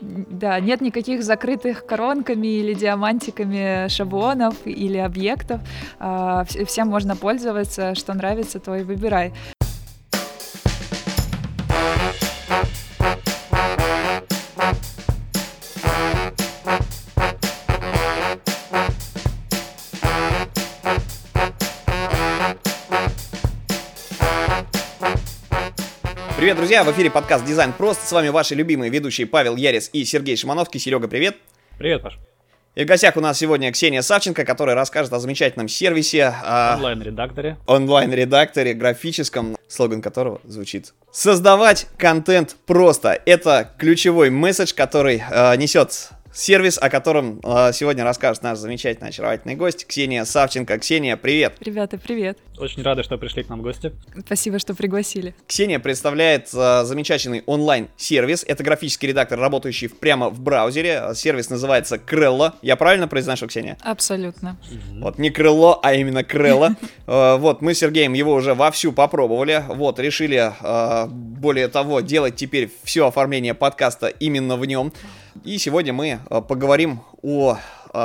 Да, нет никаких закрытых коронками или диамантиками шаблонов или объектов. А, всем можно пользоваться, что нравится, то и выбирай. Друзья! В эфире подкаст «Дизайн прост». С вами ваши любимые ведущие Павел Ярис и Сергей Шимановский. Серега, привет! Привет, Паш! И в гостях у нас сегодня Ксения Савченко, которая расскажет о замечательном сервисе. Онлайн-редакторе. Онлайн-редакторе, графическом, слоган которого звучит «Создавать контент просто». Это ключевой месседж, который э, несет сервис, о котором э, сегодня расскажет наш замечательный, очаровательный гость Ксения Савченко. Ксения, привет! Ребята, привет! Очень рады, что пришли к нам в гости. Спасибо, что пригласили. Ксения представляет э, замечательный онлайн-сервис. Это графический редактор, работающий прямо в браузере. Сервис называется Крелло. Я правильно произношу, Ксения? Абсолютно. Вот не крыло, а именно Крелло. Э, вот, мы с Сергеем его уже вовсю попробовали. Вот, решили, э, более того, делать теперь все оформление подкаста именно в нем. И сегодня мы э, поговорим о э,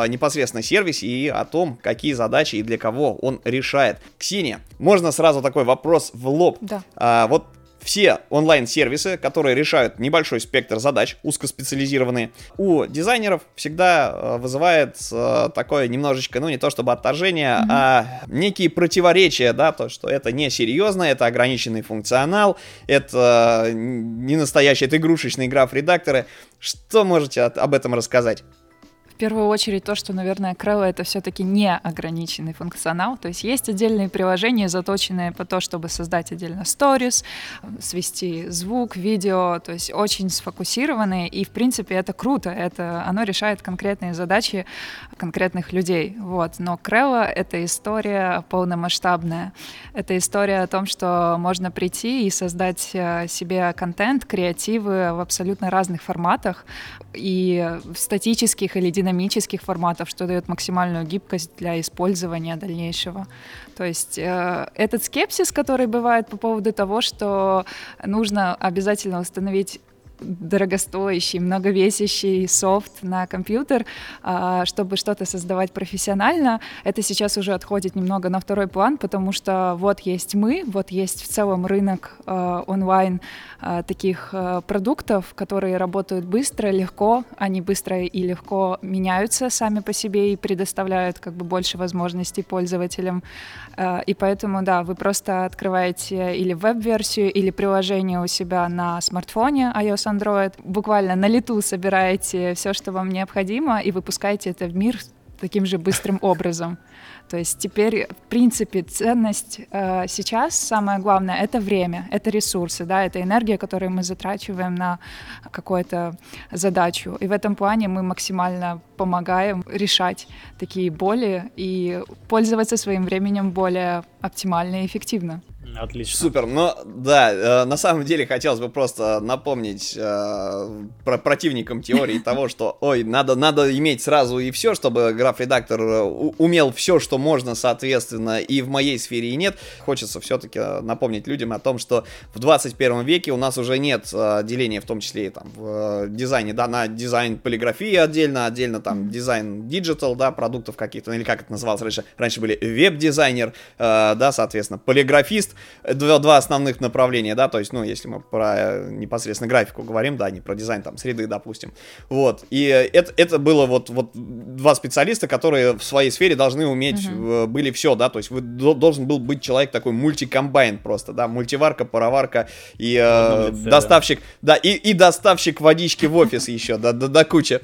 непосредственно сервисе и о том, какие задачи и для кого он решает. Ксения, можно сразу такой вопрос в лоб? Да. А, вот все онлайн-сервисы, которые решают небольшой спектр задач, узкоспециализированные, у дизайнеров всегда э, вызывает э, такое немножечко, ну не то чтобы отторжение, mm-hmm. а некие противоречия, да, то, что это не серьезно, это ограниченный функционал, это не настоящий, это игрушечный игра в редакторы. Что можете об этом рассказать? Первую очередь то, что, наверное, Крелла — это все-таки не ограниченный функционал. То есть есть отдельные приложения, заточенные по то, чтобы создать отдельно сторис, свести звук, видео, то есть очень сфокусированные. И, в принципе, это круто. Это, оно решает конкретные задачи конкретных людей. Вот. Но Крелла — это история полномасштабная. Это история о том, что можно прийти и создать э, себе контент, креативы в абсолютно разных форматах, и статических или динамических динамических форматов, что дает максимальную гибкость для использования дальнейшего. То есть э, этот скепсис, который бывает по поводу того, что нужно обязательно установить дорогостоящий, многовесящий софт на компьютер, а, чтобы что-то создавать профессионально, это сейчас уже отходит немного на второй план, потому что вот есть мы, вот есть в целом рынок а, онлайн а, таких продуктов, которые работают быстро, легко, они быстро и легко меняются сами по себе и предоставляют как бы больше возможностей пользователям. И поэтому, да, вы просто открываете или веб-версию, или приложение у себя на смартфоне iOS Android, буквально на лету собираете все, что вам необходимо, и выпускаете это в мир таким же быстрым образом. То есть теперь, в принципе, ценность э, сейчас, самое главное, это время, это ресурсы, да, это энергия, которую мы затрачиваем на какую-то задачу. И в этом плане мы максимально помогаем решать такие боли и пользоваться своим временем более оптимально и эффективно. Отлично. Супер. Но да, э, на самом деле хотелось бы просто напомнить э, про противникам теории того, что, ой, надо, надо иметь сразу и все, чтобы граф-редактор э, умел все, что можно, соответственно, и в моей сфере и нет. Хочется все-таки напомнить людям о том, что в 21 веке у нас уже нет э, деления, в том числе и там в э, дизайне, да, на дизайн полиграфии отдельно, отдельно там дизайн digital, да, продуктов каких-то, или как это называлось раньше, раньше были веб-дизайнер, э, да, соответственно, полиграфист, два, два основных направления, да, то есть, ну, если мы про э, непосредственно графику говорим, да, не про дизайн там среды, допустим, вот, и это, это было вот, вот два специалиста, которые в своей сфере должны уметь, uh-huh. были все, да, то есть вы, должен был быть человек такой мультикомбайн просто, да, мультиварка, пароварка и э, доставщик, да, и, и доставщик водички в офис еще, да, да, да, куча.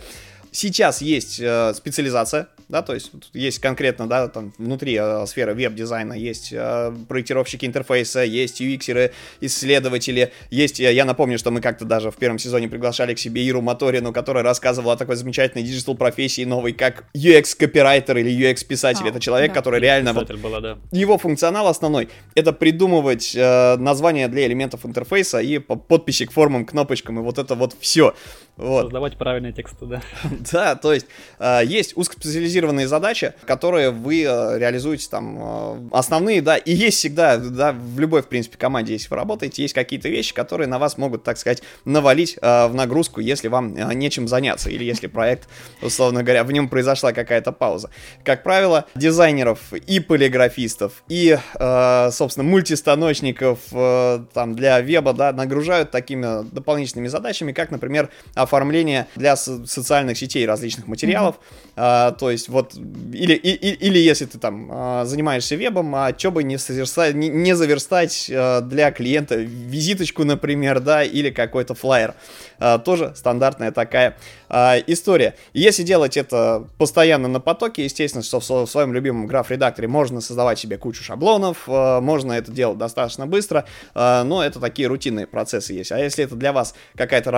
Сейчас есть э, специализация, да, то есть есть конкретно, да, там внутри э, сферы веб-дизайна есть э, проектировщики интерфейса, есть UX еры, исследователи, есть, я, я напомню, что мы как-то даже в первом сезоне приглашали к себе Иру Моторину, которая рассказывала о такой замечательной digital профессии новой, как UX-копирайтер или UX-писатель, а, это человек, да. который реально, вот, была, да. его функционал основной, это придумывать э, названия для элементов интерфейса и подписи к формам, кнопочкам, и вот это вот все. Вот. Создавать правильные тексты, да. Да, то есть э, есть узкоспециализированные задачи, которые вы э, реализуете там э, основные, да, и есть всегда, да, в любой, в принципе, команде, если вы работаете, есть какие-то вещи, которые на вас могут, так сказать, навалить в нагрузку, если вам нечем заняться, или если проект, условно говоря, в нем произошла какая-то пауза. Как правило, дизайнеров и полиграфистов, и, собственно, мультистаночников там для веба, да, нагружают такими дополнительными задачами, как, например, оформление для со- социальных сетей различных материалов. Mm-hmm. А, то есть вот, или, и, или если ты там а, занимаешься вебом, а что бы не, соверстать, не, не заверстать а, для клиента визиточку, например, да, или какой-то флайер. А, тоже стандартная такая а, история. Если делать это постоянно на потоке, естественно, что в, в своем любимом граф-редакторе можно создавать себе кучу шаблонов, а, можно это делать достаточно быстро, а, но это такие рутинные процессы есть. А если это для вас какая-то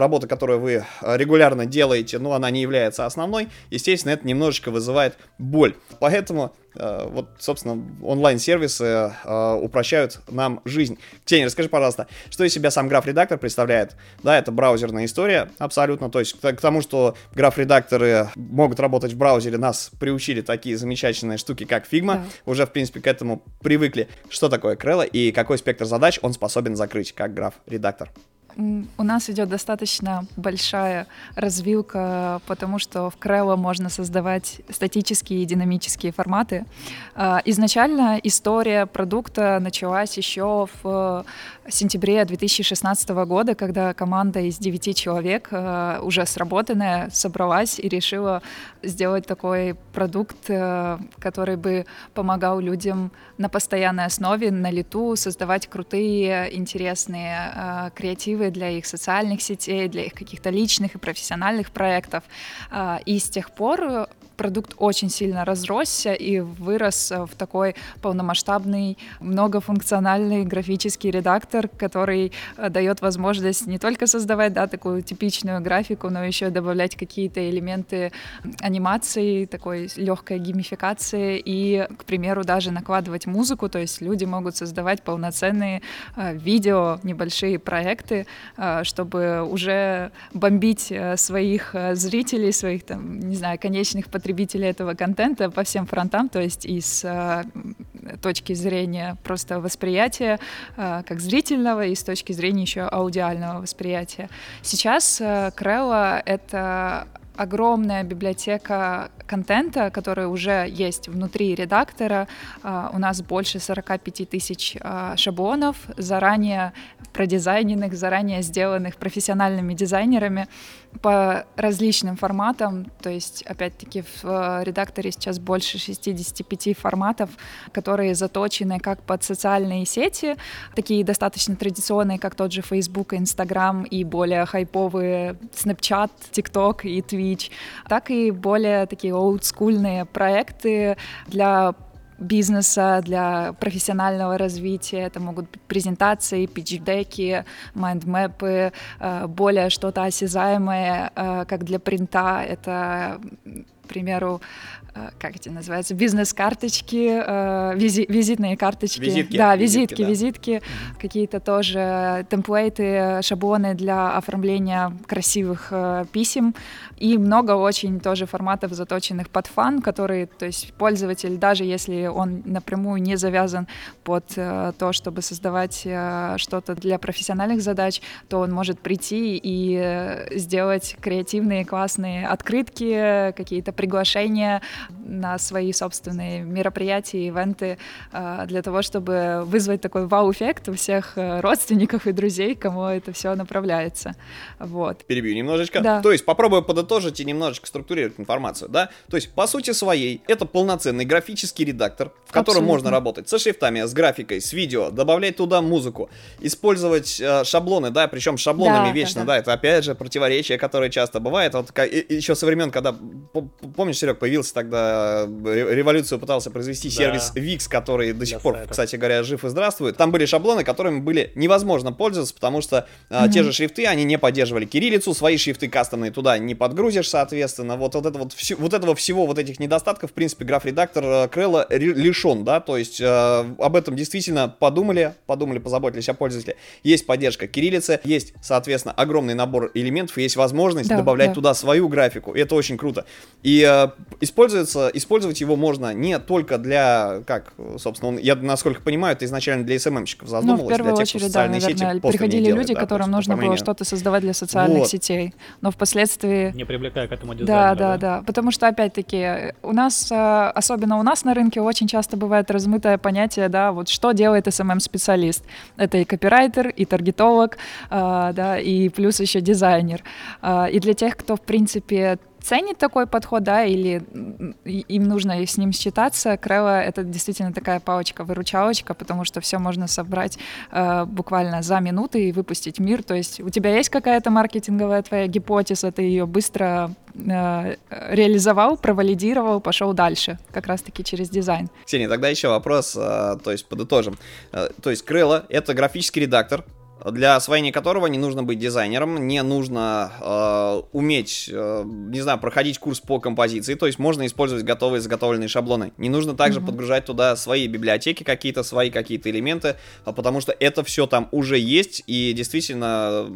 работа, которую вы регулярно делаете, но она не является основной, естественно, это немножечко вызывает боль. Поэтому э, вот, собственно, онлайн-сервисы э, упрощают нам жизнь. Тень, расскажи, пожалуйста, что из себя сам граф-редактор представляет? Да, это браузерная история, абсолютно. То есть к, к тому, что граф-редакторы могут работать в браузере, нас приучили такие замечательные штуки, как Figma. Да. Уже, в принципе, к этому привыкли. Что такое Крелла и какой спектр задач он способен закрыть как граф-редактор? У нас идет достаточно большая развилка, потому что в Крелло можно создавать статические и динамические форматы. А, изначально история продукта началась еще в сентябре 2016 года, когда команда из девяти человек, а, уже сработанная, собралась и решила сделать такой продукт, а, который бы помогал людям на постоянной основе, на лету создавать крутые, интересные креативы мотивы для их социальных сетей, для их каких-то личных и профессиональных проектов. А, и с тех пор продукт очень сильно разросся и вырос в такой полномасштабный, многофункциональный графический редактор, который э, дает возможность не только создавать да, такую типичную графику, но еще добавлять какие-то элементы анимации, такой легкой геймификации и, к примеру, даже накладывать музыку, то есть люди могут создавать полноценные э, видео, небольшие проекты, э, чтобы уже бомбить своих зрителей, своих, там, не знаю, конечных потребителей потребителя этого контента по всем фронтам, то есть и с э, точки зрения просто восприятия э, как зрительного, и с точки зрения еще аудиального восприятия. Сейчас э, Крелла — это огромная библиотека контента, который уже есть внутри редактора. У нас больше 45 тысяч шаблонов, заранее продизайненных, заранее сделанных профессиональными дизайнерами по различным форматам. То есть, опять-таки, в uh, редакторе сейчас больше 65 форматов, которые заточены как под социальные сети, такие достаточно традиционные, как тот же Facebook, Instagram и более хайповые Snapchat, TikTok и Twitch, так и более такие олдскульные проекты для бизнеса, для профессионального развития. Это могут быть презентации, питчдеки, майндмэпы, э, более что-то осязаемое, э, как для принта. Это, к примеру, как это называется, бизнес-карточки, э, визи, визитные карточки. Визитки. Да, визитки, визитки, да. визитки какие-то тоже темплейты, шаблоны для оформления красивых э, писем. И много очень тоже форматов, заточенных под фан, которые, то есть пользователь, даже если он напрямую не завязан под то, чтобы создавать что-то для профессиональных задач, то он может прийти и сделать креативные, классные открытки, какие-то приглашения, на свои собственные мероприятия, ивенты а, для того, чтобы вызвать такой вау-эффект у всех э, родственников и друзей, кому это все направляется. Вот. Перебью немножечко. Да. То есть попробую подытожить и немножечко структурировать информацию, да? То есть по сути своей это полноценный графический редактор, в котором Абсолютно. можно работать со шрифтами, с графикой, с видео, добавлять туда музыку, использовать э, шаблоны, да, причем шаблонами да, вечно, да, да. да, это опять же противоречие, которое часто бывает. Вот и, еще со времен, когда, помнишь, Серег, появился тогда говоря, революцию пытался произвести да. сервис Wix, который до сих Для пор, сайта. кстати говоря, жив и здравствует. Там были шаблоны, которыми были невозможно пользоваться, потому что mm-hmm. те же шрифты, они не поддерживали кириллицу, свои шрифты кастомные туда не подгрузишь, соответственно. Вот, вот, это вот, все, вот этого всего, вот этих недостатков, в принципе, граф-редактор Крелла лишен, да, то есть э, об этом действительно подумали, подумали, позаботились о пользователе. Есть поддержка кириллицы, есть, соответственно, огромный набор элементов, есть возможность да, добавлять да. туда свою графику, и это очень круто. И э, используется, использовать его можно не только для, как, собственно, он, я насколько понимаю, это изначально для СММщиков задумывалось, ну, в первую для тех, очередь, да, наверное, приходили делает, люди, да, которым нужно было что-то создавать для социальных вот. сетей, но впоследствии... Не привлекая к этому дизайну. Да, да, да, да, потому что, опять-таки, у нас, э, особенно у нас на рынке, очень часто бывает размытое понятие, да, вот что делает SMM-специалист. Это и копирайтер, и таргетолог, э, да, и плюс еще дизайнер. Э, и для тех, кто, в принципе, ценит такой подход, да, или им нужно с ним считаться, Крелла — это действительно такая палочка-выручалочка, потому что все можно собрать э, буквально за минуты и выпустить мир. То есть у тебя есть какая-то маркетинговая твоя гипотеза, ты ее быстро э, реализовал, провалидировал, пошел дальше, как раз-таки через дизайн. Ксения, тогда еще вопрос, э, то есть подытожим. Э, то есть Крелла — это графический редактор, для освоения которого не нужно быть дизайнером, не нужно э, уметь, э, не знаю, проходить курс по композиции, то есть можно использовать готовые заготовленные шаблоны. Не нужно также mm-hmm. подгружать туда свои библиотеки какие-то, свои какие-то элементы, а потому что это все там уже есть, и действительно,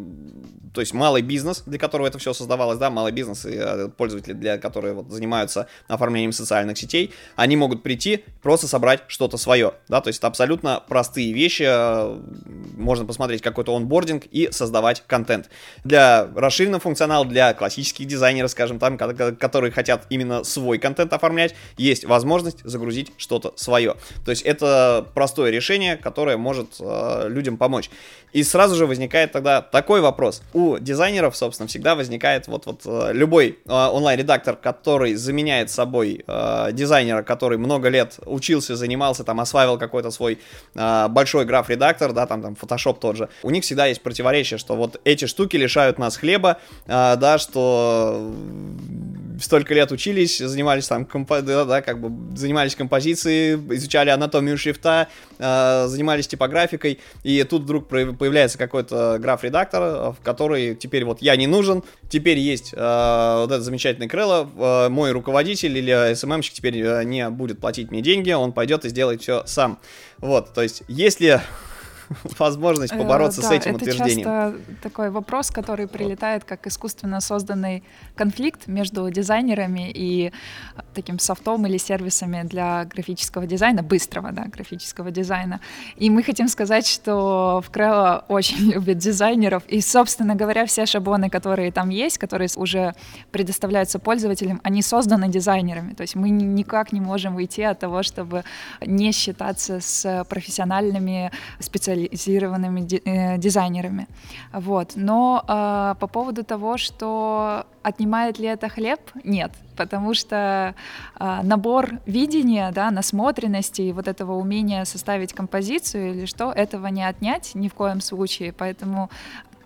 то есть малый бизнес, для которого это все создавалось, да, малый бизнес и э, пользователи, для которых вот, занимаются оформлением социальных сетей, они могут прийти, просто собрать что-то свое, да, то есть это абсолютно простые вещи, э, можно посмотреть, какой-то онбординг и создавать контент. Для расширенного функционала, для классических дизайнеров, скажем, там, которые хотят именно свой контент оформлять, есть возможность загрузить что-то свое. То есть это простое решение, которое может э, людям помочь. И сразу же возникает тогда такой вопрос. У дизайнеров, собственно, всегда возникает вот, вот э, любой э, онлайн-редактор, который заменяет собой э, дизайнера, который много лет учился, занимался, там, осваивал какой-то свой большой граф-редактор, да, там, там, Photoshop тот же. У них всегда есть противоречие, что вот эти штуки лишают нас хлеба, да, что столько лет учились, занимались там, компо- да, да, как бы занимались композицией, изучали анатомию шрифта, э, занимались типографикой, и тут вдруг появляется какой-то граф-редактор, в который теперь вот я не нужен, теперь есть э, вот это замечательный крыло, э, мой руководитель или СММщик теперь э, не будет платить мне деньги, он пойдет и сделает все сам. Вот, то есть, если возможность побороться э, с этим это утверждением. часто такой вопрос, который прилетает как искусственно созданный конфликт между дизайнерами и таким софтом или сервисами для графического дизайна, быстрого, да, графического дизайна. И мы хотим сказать, что в Крелло очень любят дизайнеров, и, собственно говоря, все шаблоны, которые там есть, которые уже предоставляются пользователям, они созданы дизайнерами. То есть мы никак не можем уйти от того, чтобы не считаться с профессиональными специалистами специализированными э, дизайнерами. Вот. Но э, по поводу того, что отнимает ли это хлеб, нет, потому что э, набор видения, да, насмотренности и вот этого умения составить композицию или что, этого не отнять ни в коем случае, поэтому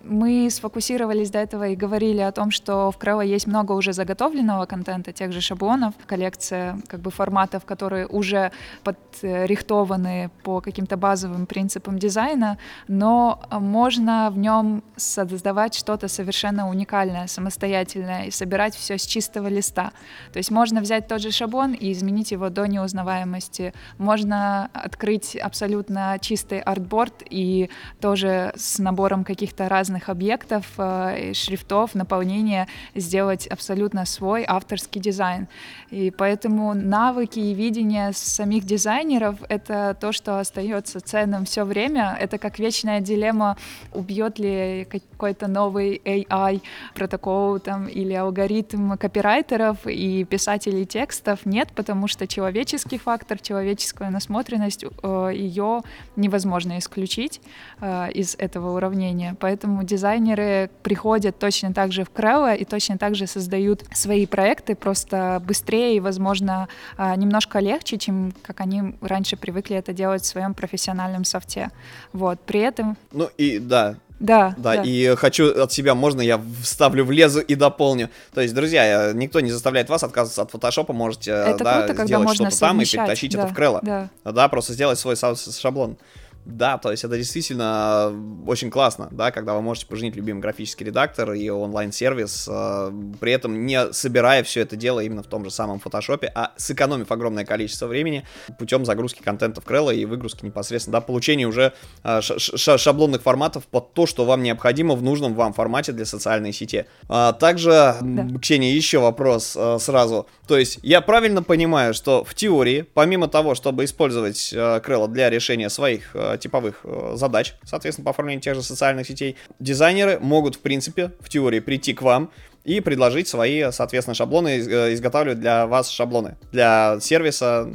мы сфокусировались до этого и говорили о том, что в Крелло есть много уже заготовленного контента, тех же шаблонов, коллекция как бы форматов, которые уже подрихтованы по каким-то базовым принципам дизайна, но можно в нем создавать что-то совершенно уникальное, самостоятельное и собирать все с чистого листа. То есть можно взять тот же шаблон и изменить его до неузнаваемости. Можно открыть абсолютно чистый артборд и тоже с набором каких-то разных разных объектов, э, шрифтов, наполнения сделать абсолютно свой авторский дизайн. И поэтому навыки и видение самих дизайнеров — это то, что остается ценным все время. Это как вечная дилемма, убьет ли какой-то новый AI протокол там, или алгоритм копирайтеров и писателей текстов. Нет, потому что человеческий фактор, человеческая насмотренность, э, ее невозможно исключить э, из этого уравнения. Поэтому дизайнеры приходят точно так же в Крелло и точно так же создают свои проекты, просто быстрее и, возможно, а, немножко легче, чем как они раньше привыкли это делать в своем профессиональном софте. Вот, при этом... Ну и да, Да, Да, да. и хочу от себя, можно я вставлю в лезу и дополню. То есть, друзья, э, никто не заставляет вас отказываться от фотошопа, можете э, Это да, круто, сделать что-то там и перетащить да, это в крыло. Да. Да, просто сделать свой шаблон. Да, то есть это действительно э, очень классно, да, когда вы можете поженить любимый графический редактор и онлайн-сервис, э, при этом не собирая все это дело именно в том же самом фотошопе, а сэкономив огромное количество времени путем загрузки контента в Крелло и выгрузки непосредственно, да, получения уже э, шаблонных форматов под то, что вам необходимо в нужном вам формате для социальной сети. А, также, м, Ксения, еще вопрос сразу. То есть я правильно понимаю, что в теории, помимо того, чтобы использовать Крелло для решения своих типовых э, задач, соответственно, по оформлению тех же социальных сетей, дизайнеры могут, в принципе, в теории прийти к вам и предложить свои, соответственно, шаблоны, э, изготавливать для вас шаблоны для сервиса,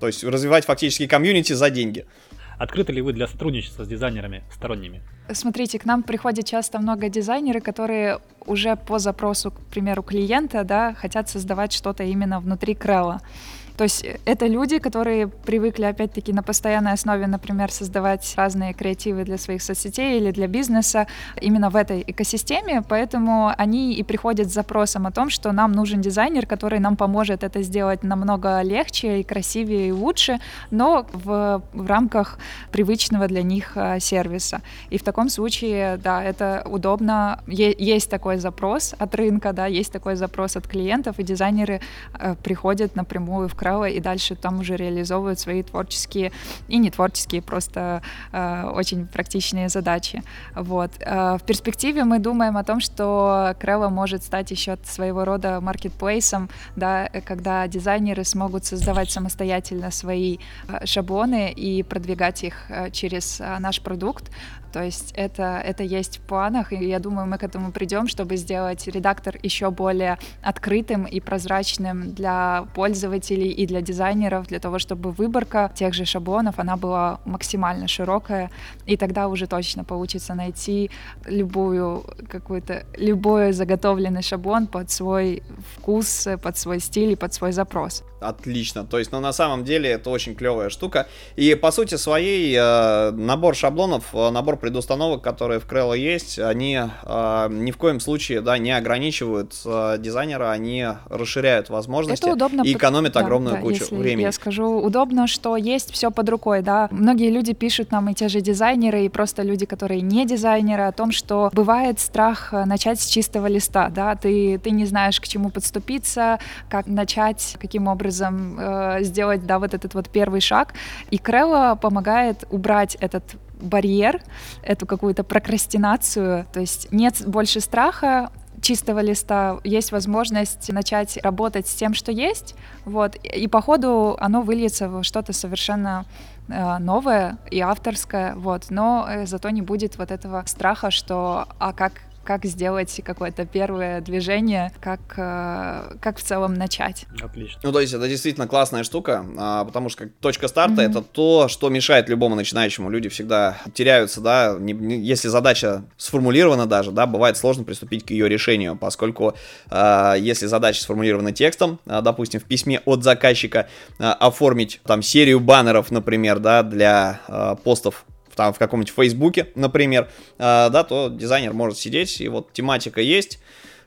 то есть развивать фактически комьюнити за деньги. Открыты ли вы для сотрудничества с дизайнерами сторонними? Смотрите, к нам приходит часто много дизайнеры, которые уже по запросу, к примеру, клиента, да, хотят создавать что-то именно внутри Крелла. То есть это люди, которые привыкли, опять-таки, на постоянной основе, например, создавать разные креативы для своих соцсетей или для бизнеса именно в этой экосистеме, поэтому они и приходят с запросом о том, что нам нужен дизайнер, который нам поможет это сделать намного легче и красивее и лучше, но в, в рамках привычного для них а, сервиса. И в таком случае, да, это удобно. Е- есть такой запрос от рынка, да, есть такой запрос от клиентов, и дизайнеры э, приходят напрямую в Крелло и дальше там уже реализовывают свои творческие и не творческие, просто э, очень практичные задачи. Вот. Э, в перспективе мы думаем о том, что Крелло может стать еще своего рода маркетплейсом, да, э, когда дизайнеры смогут создавать самостоятельно свои э, шаблоны и продвигать их э, через наш продукт. То есть это, это есть в планах, и я думаю, мы к этому придем, чтобы сделать редактор еще более открытым и прозрачным для пользователей и для дизайнеров, для того, чтобы выборка тех же шаблонов, она была максимально широкая, и тогда уже точно получится найти любую какую-то, любой заготовленный шаблон под свой вкус, под свой стиль и под свой запрос. Отлично. То есть, ну, на самом деле, это очень клевая штука. И, по сути своей, э, набор шаблонов, э, набор предустановок, которые в Крелло есть, они э, ни в коем случае, да, не ограничивают э, дизайнера, они расширяют возможности Это удобно. и под- экономят да, огромную да, кучу если времени. Я скажу, удобно, что есть все под рукой, да. Многие люди пишут нам, и те же дизайнеры, и просто люди, которые не дизайнеры, о том, что бывает страх э, начать с чистого листа, да. Ты, ты не знаешь, к чему подступиться, как начать, каким образом э, сделать, да, вот этот вот первый шаг. И Крелла помогает убрать этот барьер, эту какую-то прокрастинацию, то есть нет больше страха, чистого листа. Есть возможность начать работать с тем, что есть, вот, и по ходу оно выльется в что-то совершенно э, новое и авторское, вот, но э, зато не будет вот этого страха, что а как как сделать какое-то первое движение, как, э, как в целом начать. Отлично. Ну, то есть это действительно классная штука, а, потому что как точка старта Мгм. это то, что мешает любому начинающему. Люди всегда теряются, да, не- не- если задача сформулирована даже, да, бывает сложно приступить к ее решению, поскольку а, если задача сформулирована текстом, а, допустим, в письме от заказчика а, оформить там серию баннеров, например, да, для а, постов там в каком-нибудь Фейсбуке, например, а, да, то дизайнер может сидеть, и вот тематика есть,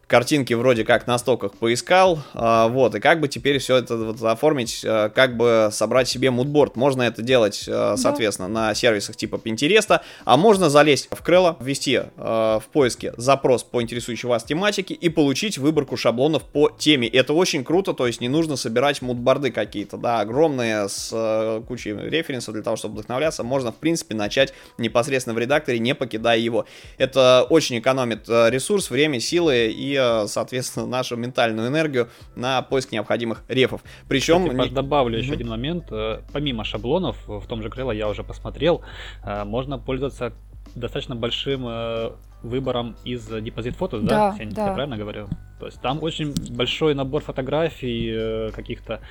картинки вроде как на стоках поискал, а, вот, и как бы теперь все это вот оформить, а, как бы собрать себе мудборд. Можно это делать, а, соответственно, на сервисах типа Pinterest, а можно залезть в Крелло, ввести в поиске запрос по интересующей вас тематике и получить выборку шаблонов по теме. Это очень круто, то есть не нужно собирать мудборды какие-то, да, огромные с кучей референсов для того, чтобы вдохновляться. Можно, в принципе, начать непосредственно в редакторе, не покидая его. Это очень экономит ресурс, время, силы и, э, соответственно, нашу ментальную энергию на поиск необходимых рефов. Причем... Кстати, добавлю еще Мгм. один момент. Э, Помимо шаблонов, в том же Крыло я уже посмотрел, э, можно пользоваться достаточно большим э, выбором из депозит фото, да? Да, Ксения, да. я правильно говорю? То есть там очень большой набор фотографий, э, каких-то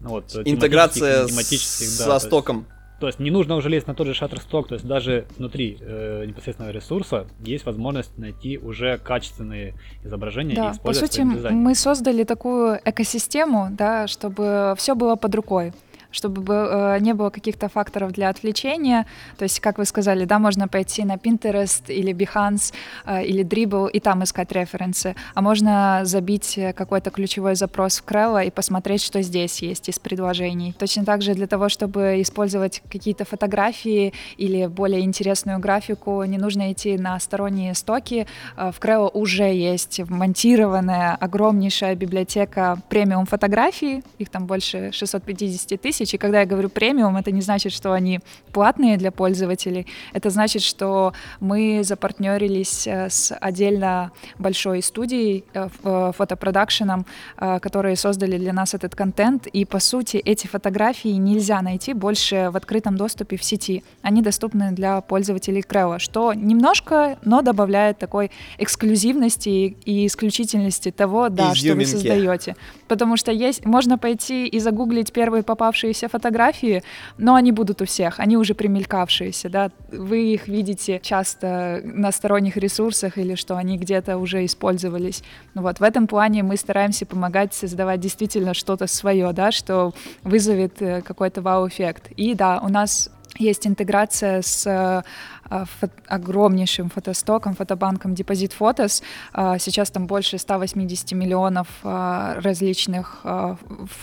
ну, вот, э, Интеграция тематических, тематических, с- да, со то есть- стоком. То есть не нужно уже лезть на тот же Shutterstock, то есть даже внутри э, непосредственного ресурса есть возможность найти уже качественные изображения и Да, по использовать в сути, мы создали такую экосистему, да, чтобы все было под рукой. Чтобы э, не было каких-то факторов для отвлечения. То есть, как вы сказали, да, можно пойти на Pinterest или Behance э, или Dribble и там искать референсы, а можно забить какой-то ключевой запрос в Крелла и посмотреть, что здесь есть из предложений. Точно так же для того, чтобы использовать какие-то фотографии или более интересную графику, не нужно идти на сторонние стоки. Э, в Крелла уже есть вмонтированная огромнейшая библиотека премиум фотографий, их там больше 650 тысяч, и когда я говорю премиум, это не значит, что они платные для пользователей, это значит, что мы запартнерились э, с отдельно большой студией, э, фотопродакшеном, которые создали для нас этот контент, и по сути эти фотографии нельзя найти больше в открытом доступе в сети. Они доступны для пользователей Крелла, что немножко, но добавляет такой эксклюзивности и исключительности того, да, что вы создаете. Потому что есть, можно пойти и загуглить первые попавшиеся фотографии, но они будут у всех, они уже примелькавшиеся, да, вы их видите часто на сторонних ресурсах или что они где-то уже использовались. Ну вот в этом плане мы стараемся помогать создавать действительно что-то свое, да, что вызовет э, какой-то вау-эффект. И да, у нас есть интеграция с э, фо огромнейшим фотостоком, фотобанком Deposit Photos. Э, сейчас там больше 180 миллионов э, различных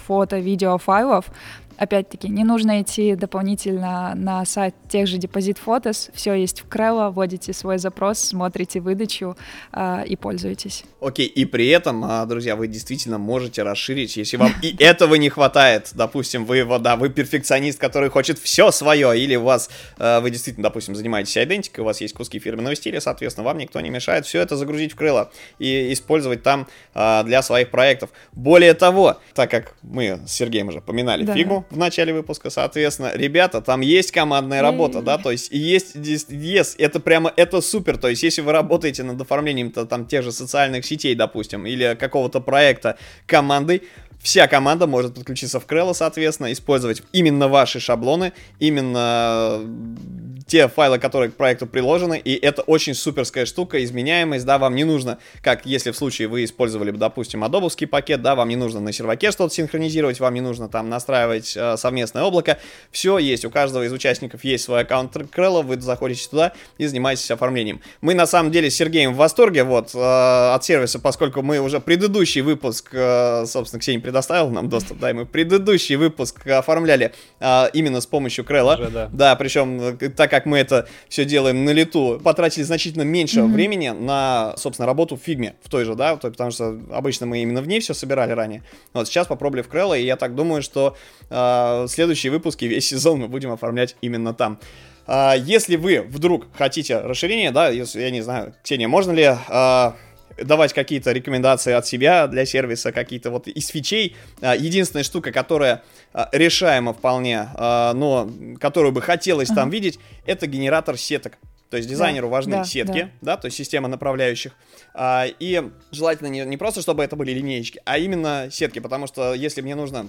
фото, видео, файлов. Опять-таки, не нужно идти дополнительно на сайт тех же Deposit Photos. Все есть в Крелло, вводите свой запрос, смотрите выдачу э, и пользуетесь. Окей, okay, и при этом, а, друзья, вы действительно можете расширить, если вам и этого не хватает. Допустим, вы, да, вы перфекционист, который хочет все свое, или у вас, э, вы действительно, допустим, занимаетесь идентикой, у вас есть куски фирменного стиля, соответственно, вам никто не мешает все это загрузить в Крыло и использовать там э, для своих проектов. Более того, так как мы с Сергеем уже поминали да. фигму, в начале выпуска, соответственно, ребята, там есть командная работа, да, то есть есть, yes, это прямо, это супер, то есть если вы работаете над оформлением -то, там тех же социальных сетей, допустим, или какого-то проекта командой, Вся команда может подключиться в Крелlo, соответственно, использовать именно ваши шаблоны, именно те файлы, которые к проекту приложены, и это очень суперская штука, изменяемость, да, вам не нужно, как если в случае вы использовали, допустим, адобовский пакет, да, вам не нужно на серваке что-то синхронизировать, вам не нужно там настраивать э, совместное облако, все есть, у каждого из участников есть свой аккаунт Крелла, вы заходите туда и занимаетесь оформлением. Мы на самом деле с Сергеем в восторге, вот, э, от сервиса, поскольку мы уже предыдущий выпуск, э, собственно, Ксения предоставил нам доступ, да, и мы предыдущий выпуск оформляли э, именно с помощью Крелла, да. да, причем э, так как мы это все делаем на лету, потратили значительно меньше mm-hmm. времени на, собственно, работу в фигме, в той же, да, потому что обычно мы именно в ней все собирали ранее. Вот сейчас попробовали в Крелла, и я так думаю, что э, следующие выпуски, весь сезон мы будем оформлять именно там. Uh, если вы вдруг хотите расширения, да, если, я не знаю, Ксения, можно ли uh, давать какие-то рекомендации от себя для сервиса, какие-то вот из фичей. А, единственная штука, которая а, решаема вполне, а, но которую бы хотелось uh-huh. там видеть, это генератор сеток. То есть дизайнеру да, важны да, сетки, да. да, то есть система направляющих. И желательно не, не просто, чтобы это были линеечки, а именно сетки, потому что если мне нужно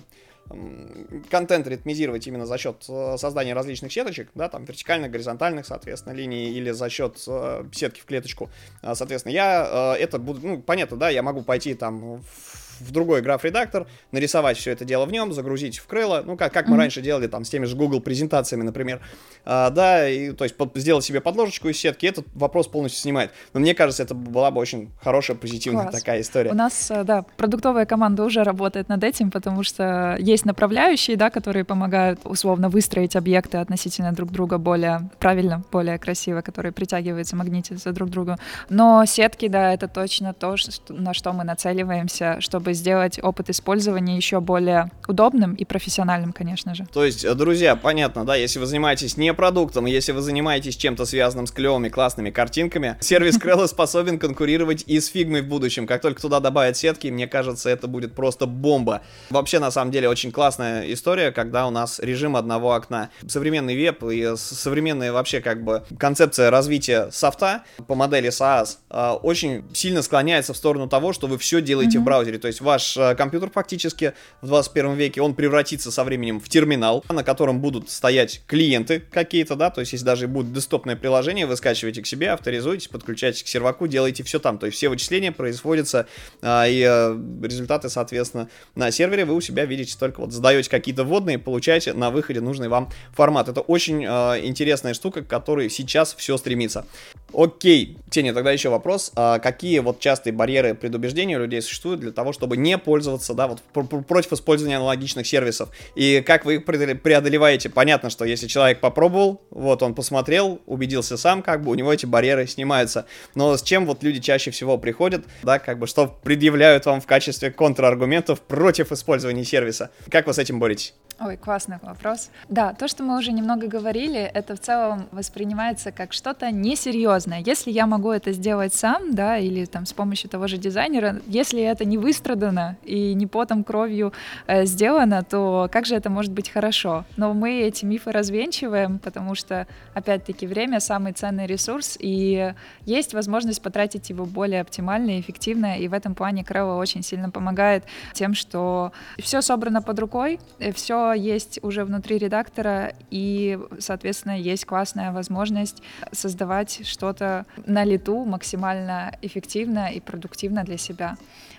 контент ритмизировать именно за счет э, создания различных сеточек, да, там вертикальных, горизонтальных, соответственно, линий, или за счет э, сетки в клеточку, э, соответственно, я это буду, ну, понятно, да, я могу пойти там в в другой граф-редактор, нарисовать все это дело в нем, загрузить в Крыло, ну, как, как мы раньше делали там с теми же Google презентациями, например, а, да, и, то есть под, сделать себе подложечку из сетки, этот вопрос полностью снимает. Но мне кажется, это была бы очень хорошая, позитивная Класс. такая история. У нас, э, да, продуктовая команда уже работает над этим, потому что есть направляющие, да, которые помогают условно выстроить объекты относительно друг друга более правильно, более красиво, которые притягиваются, магнитятся друг к другу. Но сетки, да, это точно то, что, на что мы нацеливаемся, чтобы чтобы сделать опыт использования еще более удобным и профессиональным, конечно же. То есть, друзья, понятно, да, если вы занимаетесь не продуктом, если вы занимаетесь чем-то связанным с клевыми, классными картинками, сервис Крелла способен конкурировать и с фигмой в будущем. Как только туда добавят сетки, мне кажется, это будет просто бомба. Вообще, на самом деле, очень классная история, когда у нас режим одного окна. Современный веб и современная вообще как бы концепция развития софта по модели SaaS а, очень сильно склоняется в сторону того, что вы все делаете mm-hmm. в браузере. То есть есть ваш э, компьютер фактически в 21 веке, он превратится со временем в терминал, на котором будут стоять клиенты какие-то, да, то есть если даже будет десктопное приложение, вы скачиваете к себе, авторизуетесь, подключаетесь к серваку, делаете все там, то есть все вычисления производятся, а, и а, результаты, соответственно, на сервере вы у себя видите только вот задаете какие-то вводные, получаете на выходе нужный вам формат. Это очень а, интересная штука, к которой сейчас все стремится. Окей, Ксения, тогда еще вопрос. А какие вот частые барьеры предубеждения у людей существуют для того, чтобы не пользоваться, да, вот против использования аналогичных сервисов? И как вы их преодолеваете? Понятно, что если человек попробовал, вот он посмотрел, убедился сам, как бы у него эти барьеры снимаются. Но с чем вот люди чаще всего приходят, да, как бы что предъявляют вам в качестве контраргументов против использования сервиса? Как вы с этим боретесь? Ой, классный вопрос. Да, то, что мы уже немного говорили, это в целом воспринимается как что-то несерьезное. Если я могу это сделать сам, да, или там с помощью того же дизайнера, если это не выстрадано и не потом кровью э, сделано, то как же это может быть хорошо? Но мы эти мифы развенчиваем, потому что, опять-таки, время самый ценный ресурс, и есть возможность потратить его более оптимально и эффективно, и в этом плане Крелла очень сильно помогает тем, что все собрано под рукой, э, есть уже внутри редактора, и, соответственно, есть классная возможность создавать что-то на лету максимально эффективно и продуктивно для себя.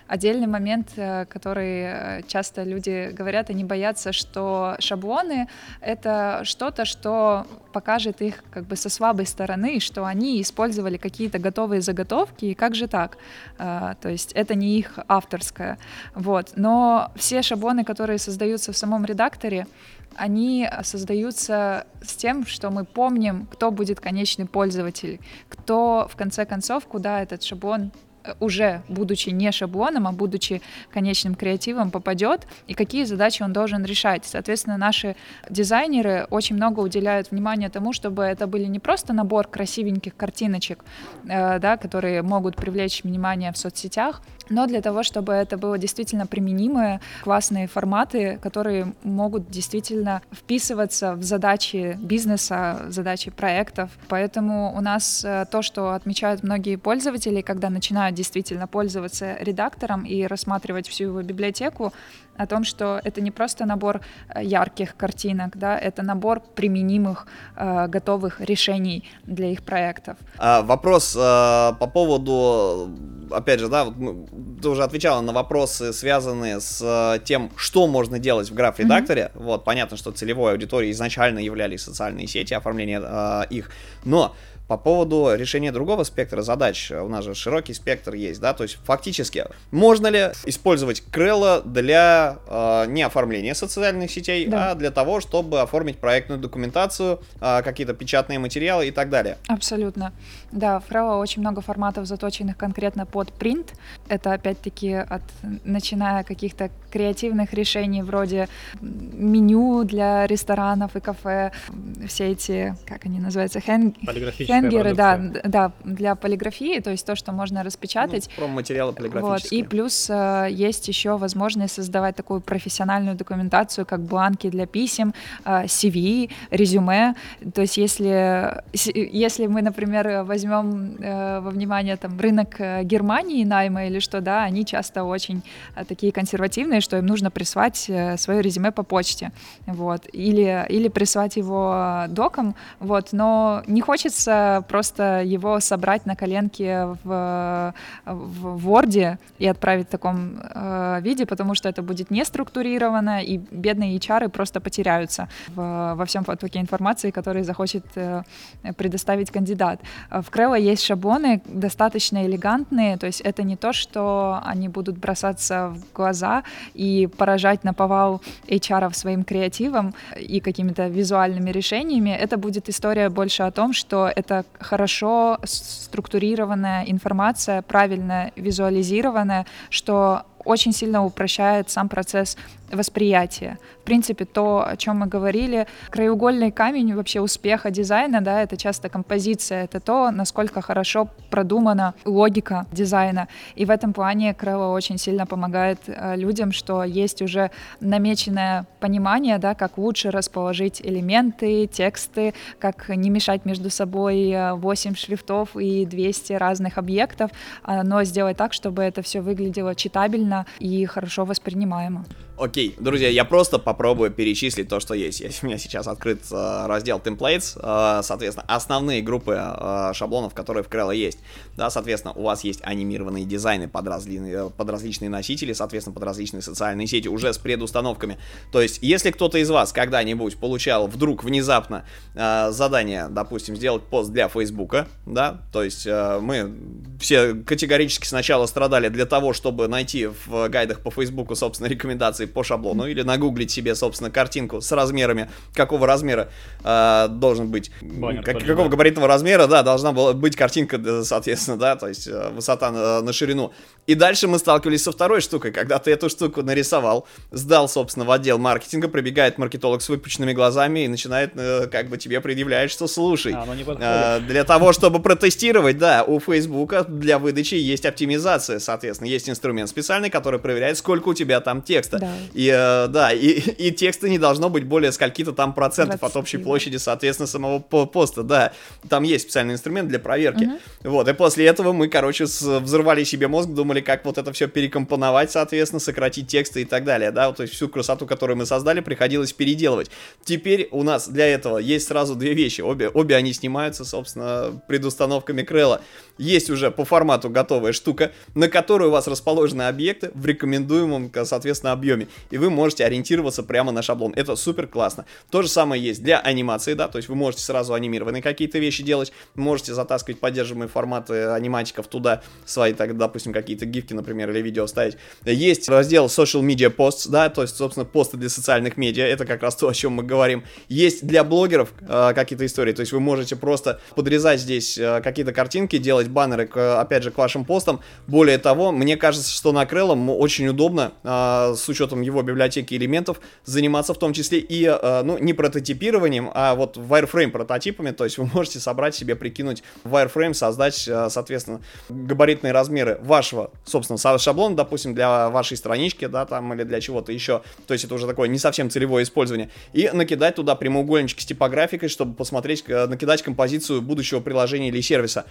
Отдельный момент, э, который э, часто люди говорят, они боятся, что шаблоны — это что-то, что покажет их как бы со слабой стороны, что они использовали какие-то готовые заготовки, и как же так? Э, то есть это не их авторское. Вот. Но все шаблоны, которые создаются в самом редакторе, они создаются с тем, что мы помним, кто будет конечный пользователь, кто в конце концов, куда этот шаблон уже будучи не шаблоном, а будучи конечным креативом, попадет и какие задачи он должен решать. Соответственно, наши дизайнеры очень много уделяют внимания тому, чтобы это были не просто набор красивеньких картиночек, э, да, которые могут привлечь внимание в соцсетях, но для того, чтобы это было действительно применимые, классные форматы, которые могут действительно вписываться в задачи бизнеса, задачи проектов. Поэтому у нас э, то, что отмечают многие пользователи, когда начинают действительно пользоваться редактором и рассматривать всю его библиотеку, о том, что это не просто набор э, ярких картинок, да, это набор применимых э, готовых решений для их проектов. А, вопрос а, по поводу, опять же, да, вот, ты уже отвечала на вопросы, связанные с а, тем, что можно делать в граф-редакторе. Mm-hmm. Вот, понятно, что целевой аудиторией изначально являлись социальные сети, оформление а, их, но по поводу решения другого спектра задач, у нас же широкий спектр есть, да, то есть фактически можно ли использовать Крелла для э, не оформления социальных сетей, да. а для того, чтобы оформить проектную документацию, э, какие-то печатные материалы и так далее? Абсолютно. Да, в Крелла очень много форматов, заточенных конкретно под принт. Это опять-таки от начиная каких-то креативных решений вроде меню для ресторанов и кафе, все эти, как они называются, хэнг... хенгеры, да, да, для полиграфии, то есть то, что можно распечатать. Ну, материалы полиграфические. Вот, и плюс э, есть еще возможность создавать такую профессиональную документацию, как бланки для писем, э, CV, резюме. То есть если, если мы, например, возьмем э, во внимание там рынок э, Германии найма или что, да, они часто очень э, такие консервативные, что им нужно прислать э, свое резюме по почте, вот, или, или прислать его доком, вот, но не хочется просто его собрать на коленке в, в Word и отправить в таком э, виде, потому что это будет не структурировано, и бедные HR просто потеряются в, во всем потоке информации, который захочет э, предоставить кандидат. В Крелла есть шаблоны достаточно элегантные, то есть это не то, что они будут бросаться в глаза и поражать на повал HR своим креативом и какими-то визуальными решениями, это будет история больше о том, что это хорошо структурированная информация, правильно визуализированная, что очень сильно упрощает сам процесс восприятия. В принципе, то, о чем мы говорили, краеугольный камень вообще успеха дизайна, да, это часто композиция, это то, насколько хорошо продумана логика дизайна. И в этом плане Крелла очень сильно помогает э, людям, что есть уже намеченное понимание, да, как лучше расположить элементы, тексты, как не мешать между собой 8 э, шрифтов и 200 разных объектов, но сделать так, чтобы это все выглядело читабельно, и хорошо воспринимаемо. Окей, друзья, я просто попробую перечислить то, что есть. У меня сейчас открыт э, раздел templates, э, соответственно, основные группы э, шаблонов, которые в Крелла есть. Да, соответственно, у вас есть анимированные дизайны под, разли... под различные носители, соответственно, под различные социальные сети уже с предустановками. То есть, если кто-то из вас когда-нибудь получал вдруг внезапно э, задание, допустим, сделать пост для Фейсбука, да, то есть э, мы все категорически сначала страдали для того, чтобы найти в гайдах по Фейсбуку, собственно, рекомендации по шаблону или нагуглить себе, собственно, картинку с размерами, какого размера э, должен быть, Баннер как, какого да. габаритного размера, да, должна была быть картинка, соответственно, да, то есть э, высота на, на ширину. И дальше мы сталкивались со второй штукой, когда ты эту штуку нарисовал, сдал, собственно, в отдел маркетинга, прибегает маркетолог с выпущенными глазами и начинает, э, как бы тебе предъявлять, что слушай, а, э, для того, чтобы протестировать, да, у Фейсбука для выдачи есть оптимизация, соответственно, есть инструмент специальный, который проверяет, сколько у тебя там текста. Да. И э, да, и, и текста не должно быть более скольки-то там процентов 20, от общей площади, соответственно, самого поста, да. Там есть специальный инструмент для проверки. Угу. Вот, и после этого мы, короче, взорвали себе мозг, думали, как вот это все перекомпоновать, соответственно, сократить тексты и так далее, да, то есть всю красоту, которую мы создали, приходилось переделывать. Теперь у нас для этого есть сразу две вещи, обе, обе они снимаются, собственно, предустановками Крелла. Есть уже по формату готовая штука, на которой у вас расположены объекты в рекомендуемом, соответственно, объеме и вы можете ориентироваться прямо на шаблон. Это супер классно. То же самое есть для анимации, да, то есть вы можете сразу анимированные какие-то вещи делать, можете затаскивать поддерживаемые форматы аниматиков туда, свои, так, допустим, какие-то гифки, например, или видео ставить. Есть раздел social media posts, да, то есть, собственно, посты для социальных медиа, это как раз то, о чем мы говорим. Есть для блогеров э, какие-то истории, то есть вы можете просто подрезать здесь э, какие-то картинки, делать баннеры, к, опять же, к вашим постам. Более того, мне кажется, что на Креллом очень удобно, э, с учетом его библиотеки элементов заниматься в том числе и, э, ну, не прототипированием, а вот wireframe прототипами, то есть вы можете собрать себе, прикинуть wireframe, создать, э, соответственно, габаритные размеры вашего, собственно, шаблона, допустим, для вашей странички, да, там, или для чего-то еще, то есть это уже такое не совсем целевое использование, и накидать туда прямоугольнички с типографикой, чтобы посмотреть, э, накидать композицию будущего приложения или сервиса.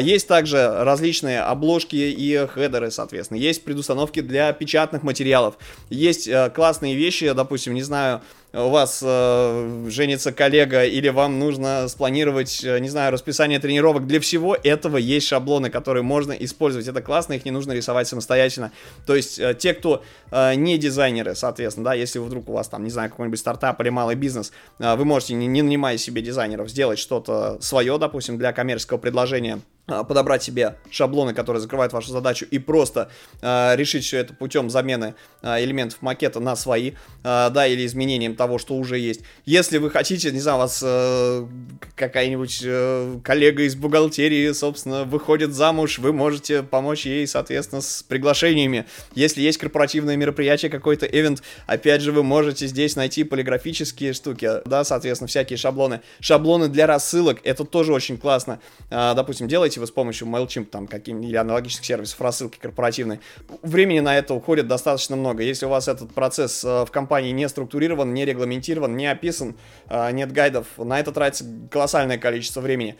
Есть также различные обложки и хедеры, соответственно, есть предустановки для печатных материалов, есть Э, классные вещи, допустим, не знаю, у вас э, женится коллега или вам нужно спланировать, э, не знаю, расписание тренировок, для всего этого есть шаблоны, которые можно использовать. Это классно, их не нужно рисовать самостоятельно. То есть э, те, кто э, не дизайнеры, соответственно, да, если вдруг у вас там, не знаю, какой-нибудь стартап или малый бизнес, э, вы можете, не, не нанимая себе дизайнеров, сделать что-то свое, допустим, для коммерческого предложения, э, подобрать себе шаблоны, которые закрывают вашу задачу и просто э, решить все это путем замены э, элементов макета на свои, э, да, или изменением того, что уже есть. Если вы хотите, не знаю, у вас э, какая-нибудь э, коллега из бухгалтерии, собственно, выходит замуж, вы можете помочь ей, соответственно, с приглашениями. Если есть корпоративное мероприятие, какой-то ивент, опять же, вы можете здесь найти полиграфические штуки, да, соответственно, всякие шаблоны. Шаблоны для рассылок, это тоже очень классно. А, допустим, делаете вы с помощью MailChimp, там, каким или аналогичных сервисов рассылки корпоративной. Времени на это уходит достаточно много. Если у вас этот процесс э, в компании не структурирован, не регламентирован, не описан, а, нет гайдов. На это тратится колоссальное количество времени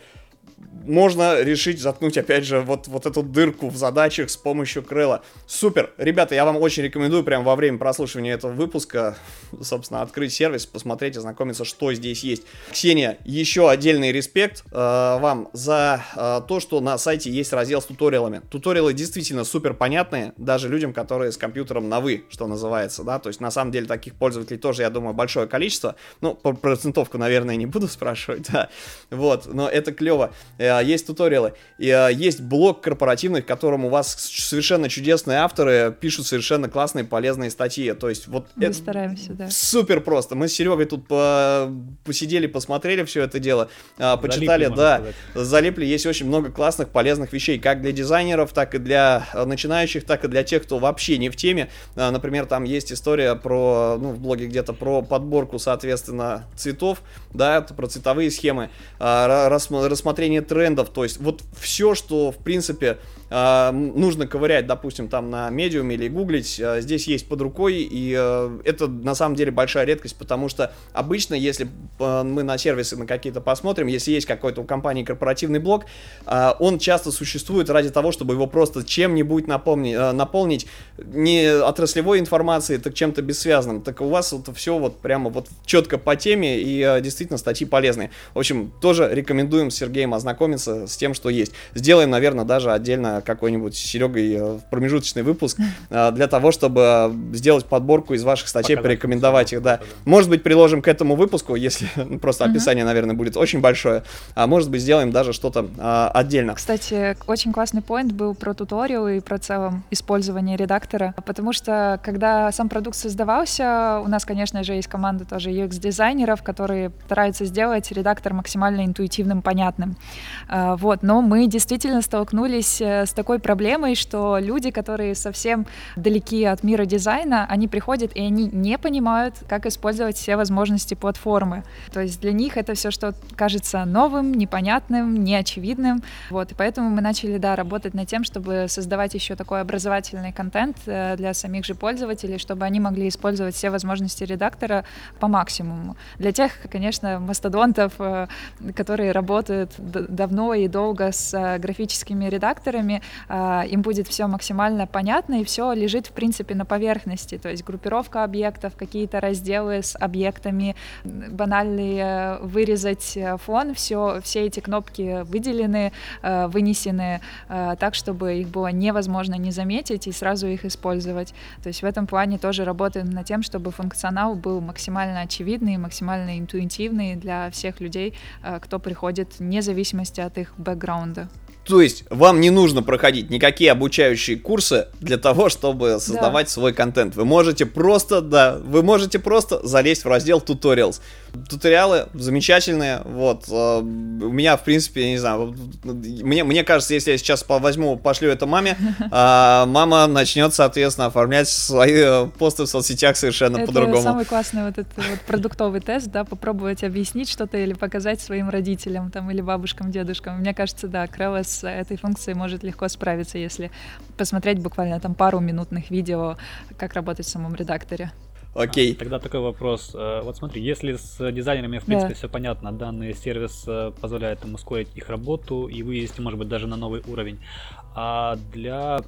можно решить заткнуть, опять же, вот, вот эту дырку в задачах с помощью крыла. Супер! Ребята, я вам очень рекомендую прямо во время прослушивания этого выпуска, собственно, открыть сервис, посмотреть, ознакомиться, что здесь есть. Ксения, еще отдельный респект э, вам за э, то, что на сайте есть раздел с туториалами. Туториалы действительно супер понятные, даже людям, которые с компьютером на «вы», что называется, да, то есть на самом деле таких пользователей тоже, я думаю, большое количество. Ну, по процентовку, наверное, не буду спрашивать, да, вот, но это клево. Э, есть туториалы, э, есть блог корпоративный, в котором у вас совершенно чудесные авторы пишут совершенно классные, полезные статьи. То есть вот... Мы это стараемся, да. Супер просто. Мы с Серегой тут по... посидели, посмотрели все это дело, э, почитали, залипли, да, залипли. Есть очень много классных, полезных вещей, как для дизайнеров, так и для начинающих, так и для тех, кто вообще не в теме. Например, там есть история про, ну, в блоге где-то про подборку, соответственно, цветов, да, про цветовые схемы, рассмотрение трендов, то есть вот все, что, в принципе, э, нужно ковырять, допустим, там на медиум или гуглить, э, здесь есть под рукой, и э, это на самом деле большая редкость, потому что обычно, если э, мы на сервисы на какие-то посмотрим, если есть какой-то у компании корпоративный блок, э, он часто существует ради того, чтобы его просто чем-нибудь напомнить, э, наполнить не отраслевой информацией, так чем-то бессвязным. Так у вас это все вот прямо вот четко по теме и э, действительно статьи полезные. В общем, тоже рекомендуем с Сергеем ознакомиться с тем, что есть. Сделаем, наверное, даже отдельно какой-нибудь Серегой э, промежуточный выпуск э, для того, чтобы сделать подборку из ваших статей, Показать порекомендовать их, да. Может быть, приложим к этому выпуску, если ну, просто описание, наверное, будет очень большое. А может быть, сделаем даже что-то а, отдельно. Кстати, очень классный поинт был про туториал и про целом использование редактора, потому что когда сам продукт создавался, у нас, конечно же, есть команда тоже UX-дизайнеров, которые стараются сделать редактор максимально интуитивным, понятным. А, Вот, но мы действительно столкнулись э, с такой проблемой, что люди, которые совсем далеки от мира дизайна, они приходят и они не понимают, как использовать все возможности платформы. То есть для них это все, что кажется новым, непонятным, неочевидным. Вот, и поэтому мы начали, да, работать над тем, чтобы создавать еще такой образовательный контент э, для самих же пользователей, чтобы они могли использовать все возможности редактора по максимуму. Для тех, конечно, мастодонтов, э, которые работают давно и долго с э, графическими редакторами, им будет все максимально понятно и все лежит, в принципе, на поверхности. То есть группировка объектов, какие-то разделы с объектами, м, банальный э, вырезать э, фон, все, все эти кнопки выделены, э, вынесены э, так, чтобы их было невозможно не заметить и сразу их использовать. То есть в этом плане тоже работаем над тем, чтобы функционал был максимально очевидный, максимально интуитивный для всех людей, э, кто приходит, вне зависимости от их бэкграунда. То есть вам не нужно проходить никакие обучающие курсы для того, чтобы создавать свой контент. Вы можете просто, да, вы можете просто залезть в раздел tutorials. Туториалы замечательные, вот. э, У меня, в принципе, я не знаю, мне, мне кажется, если я сейчас возьму, пошлю это маме, а, мама начнет, соответственно, оформлять свои э, посты в соцсетях совершенно Это по-другому. самый классный вот этот вот продуктовый тест, да, попробовать объяснить что-то или показать своим родителям там или бабушкам, дедушкам. Мне кажется, да, Крелла с этой функцией может легко справиться, если посмотреть буквально там пару минутных видео, как работать в самом редакторе. Окей. Тогда такой вопрос. Э, Вот смотри, если с дизайнерами, в принципе, все понятно, данный сервис э, позволяет им ускорить их работу и вывести, может быть, даже на новый уровень. А для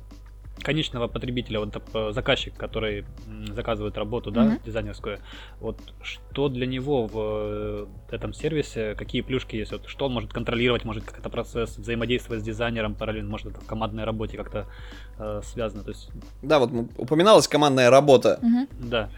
конечного потребителя, вот заказчик, который заказывает работу, да, Мгм. дизайнерскую, вот что для него в э, этом сервисе, какие плюшки есть, вот что он может контролировать, может как это процесс взаимодействовать с дизайнером параллельно, может это в командной работе как-то э, связано, то есть Да, вот упоминалась командная работа. Мгм. да.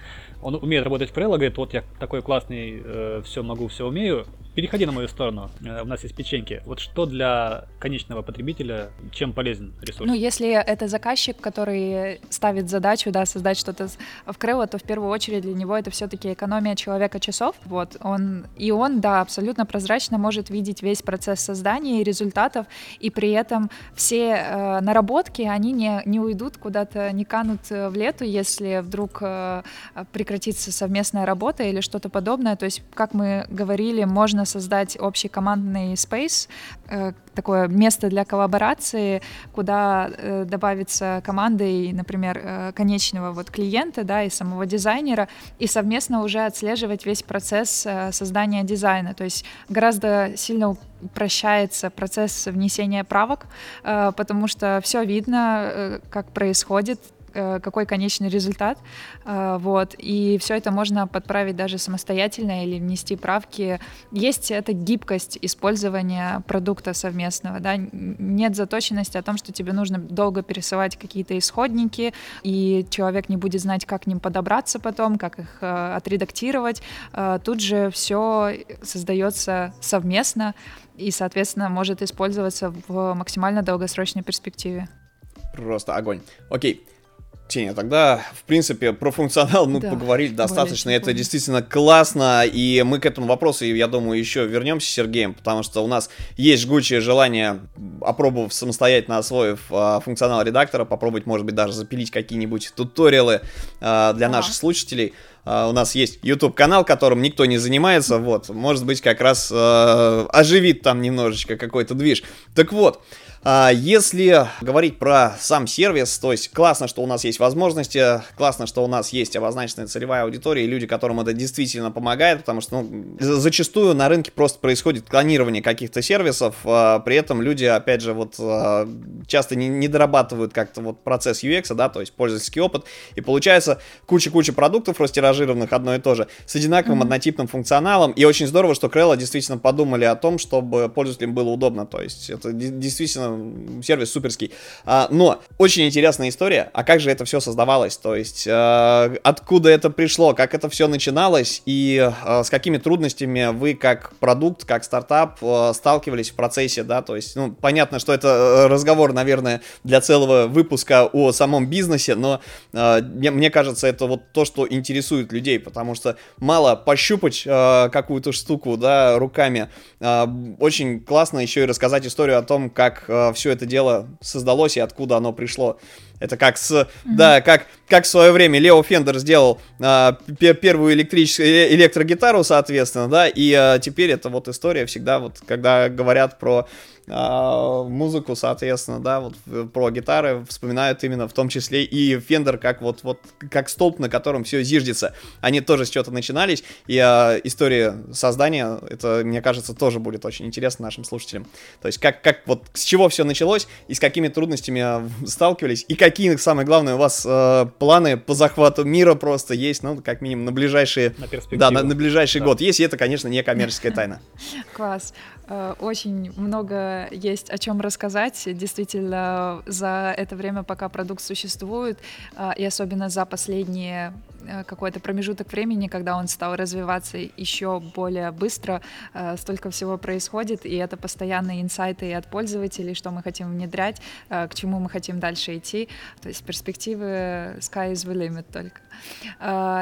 Он умеет работать в Trello, говорит, вот я такой классный, все могу, все умею. Переходи на мою сторону, э, у нас есть печеньки. Вот что для конечного потребителя, чем полезен ресурс? Ну, если это заказчик, который ставит задачу, да, создать что-то в Крыло, то в первую очередь для него это все-таки экономия человека часов. Вот он и он, да, абсолютно прозрачно может видеть весь процесс создания и результатов, и при этом все э, наработки они не не уйдут куда-то, не канут э, в лету, если вдруг э, прекратится совместная работа или что-то подобное. То есть, как мы говорили, можно создать общий командный space, э, такое место для коллаборации, куда э, добавится команда и, например, э, конечного вот клиента, да, и самого дизайнера, и совместно уже отслеживать весь процесс создания дизайна. То есть гораздо сильно упрощается процесс внесения правок, потому что все видно, как происходит, какой конечный результат, э, вот, и все это можно подправить даже самостоятельно или внести правки. Есть эта гибкость использования продукта совместного, да, нет заточенности о том, что тебе нужно долго пересылать какие-то исходники, и человек не будет знать, как к ним подобраться потом, как их э, отредактировать. Э, тут же все создается совместно и, соответственно, может использоваться в максимально долгосрочной перспективе. Просто огонь. Окей. Ксения, тогда, в принципе, про функционал мы Да, поговорили достаточно. Это действительно классно, и мы к этому вопросу, я думаю, еще вернемся с Сергеем, потому что у нас есть жгучее желание, опробовав самостоятельно, освоив а, функционал редактора, попробовать, может быть, даже запилить какие-нибудь туториалы а, для Ага. наших слушателей. А, у нас есть YouTube-канал, которым никто не занимается, вот, может быть, как раз а, оживит там немножечко какой-то движ. Так вот, А, если говорить про сам сервис, то есть классно, что у нас есть возможности, классно, что у нас есть обозначенная целевая аудитория и люди, которым это действительно помогает, потому что ну, зачастую на рынке просто происходит клонирование каких-то сервисов, а, при этом люди, опять же, вот а, часто не, не дорабатывают как-то вот процесс UX, да, то есть пользовательский опыт, и получается куча-куча продуктов растиражированных одно и то же, с одинаковым mm-hmm. однотипным функционалом, и очень здорово, что Крелла действительно подумали о том, чтобы пользователям было удобно, то есть это действительно сервис суперский. А, но очень интересная история, а как же это все создавалось, то есть а, откуда это пришло, как это все начиналось? И а, с какими трудностями вы как продукт, как стартап а, сталкивались в процессе, да, то есть, ну, понятно, что это э, разговор, наверное, для целого выпуска о самом бизнесе, но мне, кажется, это вот то, что интересует людей, потому что мало пощупать какую-то штуку, да, руками, очень классно еще и рассказать историю о том, как а, все это дело создалось и откуда оно пришло. Это как с, mm-hmm. да, как, как в свое время Лео Фендер сделал а, пер, первую электрическую э, электрогитару, соответственно, да, и а, теперь это вот история всегда вот, когда говорят про а, музыку, соответственно, да, вот про гитары вспоминают именно в том числе и Фендер как вот, вот как столб, на котором все зиждется. Они тоже с чего-то начинались, и а, история создания, это, мне кажется, тоже будет очень интересно нашим слушателям. То есть как, как вот с чего все началось, и с какими трудностями а, сталкивались, и какие, самое главное, у вас э, планы по захвату мира просто есть, ну, как минимум, на ближайшие... На да, на, на ближайший да. год есть, и это, конечно, не коммерческая тайна. Класс. Э, очень много есть о чем рассказать. Действительно, за это время, пока продукт существует, э, и особенно за последние какой-то промежуток времени, когда он стал развиваться еще более быстро, столько всего происходит, и это постоянные инсайты и от пользователей, что мы хотим внедрять, к чему мы хотим дальше идти. То есть перспективы sky is the limit только.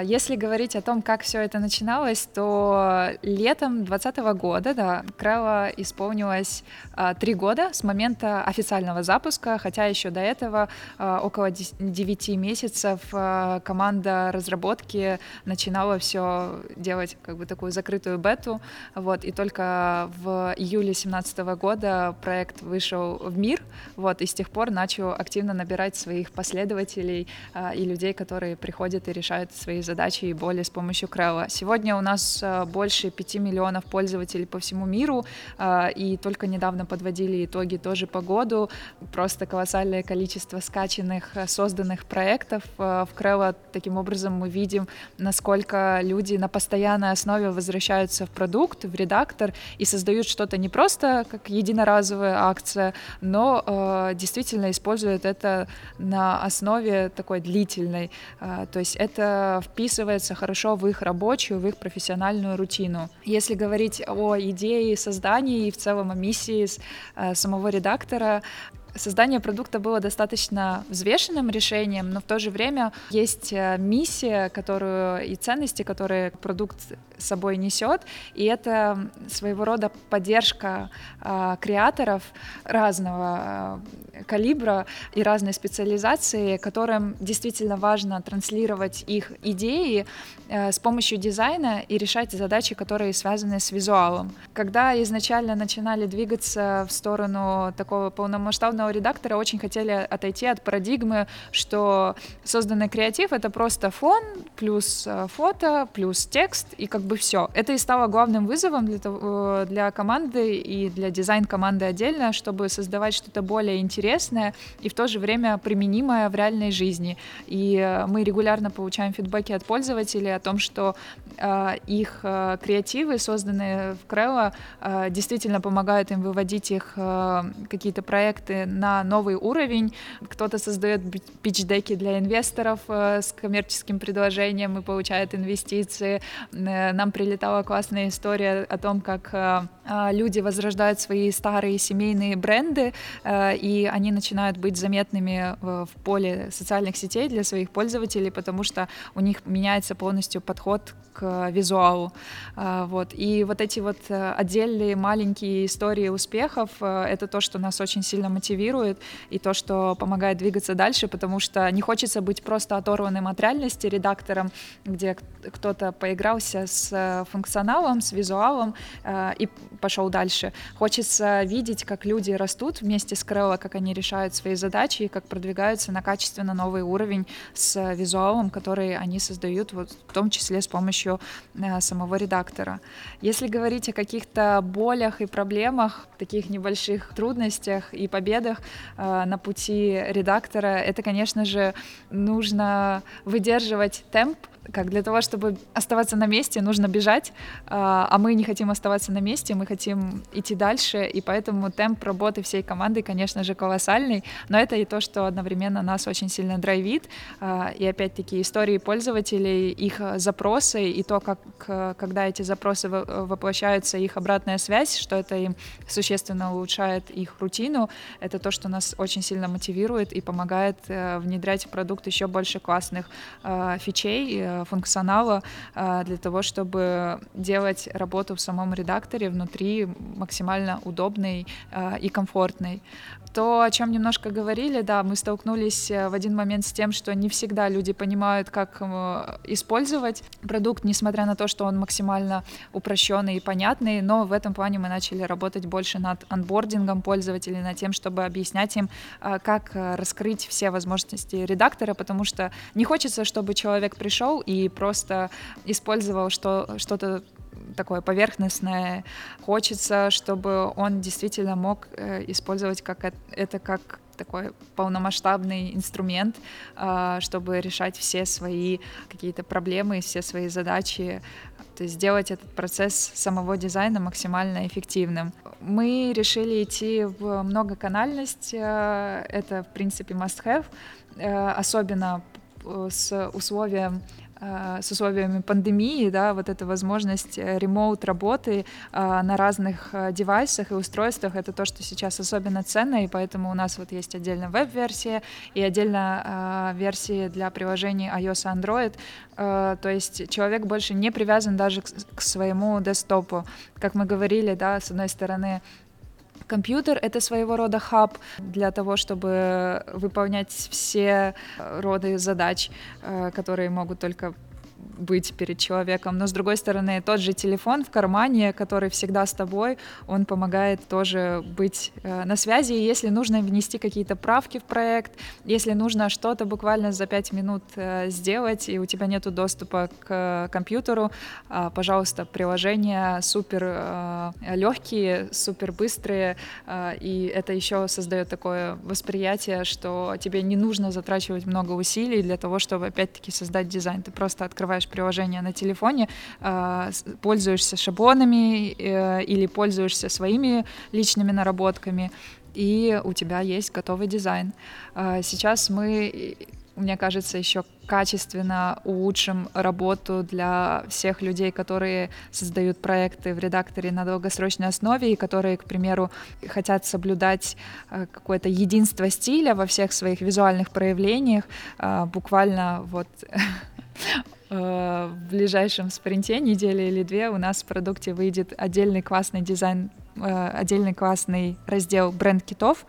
Если говорить о том, как все это начиналось, то летом 2020 года, да, Крэлла исполнилось три года с момента официального запуска, хотя еще до этого около 9 месяцев команда разработки начинала все делать как бы такую закрытую бету, вот, и только в июле 2017 года проект вышел в мир, вот, и с тех пор начал активно набирать своих последователей и людей, которые приходят и решают свои задачи и боли с помощью Крэлла. Сегодня у нас больше 5 миллионов пользователей по всему миру, а, и только недавно подводили итоги тоже по году. Просто колоссальное количество скачанных, э, созданных проектов э, в Крелла. Таким образом мы видим, насколько люди на постоянной основе возвращаются в продукт, в редактор и создают что-то не просто как единоразовая акция, но э, действительно используют это на основе такой длительной. То есть это вписывается хорошо в их рабочую, в их профессиональную рутину. Если говорить о идее создания и в целом о миссии э, самого редактора создание продукта было достаточно взвешенным решением, но в то же время есть э, миссия, которую и ценности, которые продукт собой несет, и это своего рода поддержка э, креаторов разного э, калибра и разной специализации, которым действительно важно транслировать их идеи э, с помощью дизайна и решать задачи, которые связаны с визуалом. Когда изначально начинали двигаться в сторону такого полномасштабного редактора, очень хотели отойти от парадигмы, что созданный креатив — это просто фон плюс фото плюс текст, и как бы все. Это и стало главным вызовом для, того, э, для команды и для дизайн-команды отдельно, чтобы создавать что-то более интересное и в то же время применимое в реальной жизни. И э, мы регулярно получаем фидбэки от пользователей о том, что э, их э, креативы, созданные в Крелло, э, действительно помогают им выводить их э, какие-то проекты на новый уровень. Кто-то создает пич-деки для инвесторов э, с коммерческим предложением и получает инвестиции. Э, нам прилетала классная история о том, как э, люди возрождают свои старые семейные бренды, э, и они начинают быть заметными в, в поле социальных сетей для своих пользователей, потому что у них меняется полностью подход к визуалу. Э, вот. И вот эти вот э, отдельные маленькие истории успехов э, — это то, что нас очень сильно мотивирует, и то, что помогает двигаться дальше, потому что не хочется быть просто оторванным от реальности редактором, где кто-то поигрался с э, функционалом, с визуалом э, и пошел дальше. Хочется видеть, как люди растут вместе с Крелло, как они решают свои задачи и как продвигаются на качественно новый уровень с визуалом, который они создают, вот, в том числе с помощью э, самого редактора. Если говорить о каких-то болях и проблемах, таких небольших трудностях и победах э, на пути редактора, это, конечно же, нужно выдерживать темп, как для того, чтобы оставаться на месте, нужно бежать, а, а мы не хотим оставаться на месте, мы хотим идти дальше, и поэтому темп работы всей команды, конечно же, колоссальный, но это и то, что одновременно нас очень сильно драйвит, а, и опять-таки истории пользователей, их запросы, и то, как, когда эти запросы воплощаются, их обратная связь, что это им существенно улучшает их рутину, это то, что нас очень сильно мотивирует и помогает э, внедрять в продукт еще больше классных э, фичей, э, функционала э, для того, чтобы делать работу в самом редакторе внутри максимально удобной э, и комфортной. То, о чем немножко говорили, да, мы столкнулись э, в один момент с тем, что не всегда люди понимают, как использовать продукт, несмотря на то, что он максимально упрощенный и понятный, но в этом плане мы начали работать больше над анбордингом пользователей, над тем, чтобы объяснять им, как раскрыть все возможности редактора, потому что не хочется, чтобы человек пришел и просто использовал что, что-то такое поверхностное. Хочется, чтобы он действительно мог э, использовать как это, как такой полномасштабный инструмент, э, чтобы решать все свои какие-то проблемы, все свои задачи, то есть сделать этот процесс самого дизайна максимально эффективным. Мы решили идти в многоканальность, э, это в принципе must-have, особенно с условием с условиями пандемии, да, вот эта возможность э, ремоут работы э, на разных девайсах и устройствах, это то, что сейчас особенно ценно, и поэтому у нас вот есть отдельно веб-версия и отдельно версии для приложений iOS и Android, то есть человек больше не привязан даже к своему десктопу. Как мы говорили, да, с одной стороны, Компьютер — это своего рода хаб для того, чтобы выполнять все роды задач, э, которые могут только быть перед человеком. Но с другой стороны, тот же телефон в кармане, который всегда с тобой, он помогает тоже быть э, на связи. И если нужно внести какие-то правки в проект, если нужно что-то буквально за пять минут э, сделать, и у тебя нет доступа к компьютеру, э, пожалуйста, приложения супер э, легкие, супер быстрые, и это еще создает такое восприятие, что тебе не нужно затрачивать много усилий для того, чтобы опять-таки создать дизайн. Ты просто открываешь открываешь приложение на телефоне, а, пользуешься шаблонами э, или пользуешься своими личными наработками, и у тебя есть готовый дизайн. А, сейчас мы мне кажется, еще качественно улучшим работу для всех людей, которые создают проекты в редакторе на долгосрочной основе и которые, к примеру, хотят соблюдать э, какое-то единство стиля во всех своих визуальных проявлениях. Буквально вот Э, в ближайшем спринте, недели или две, у нас в продукте выйдет отдельный классный дизайн э, отдельный классный раздел бренд китов,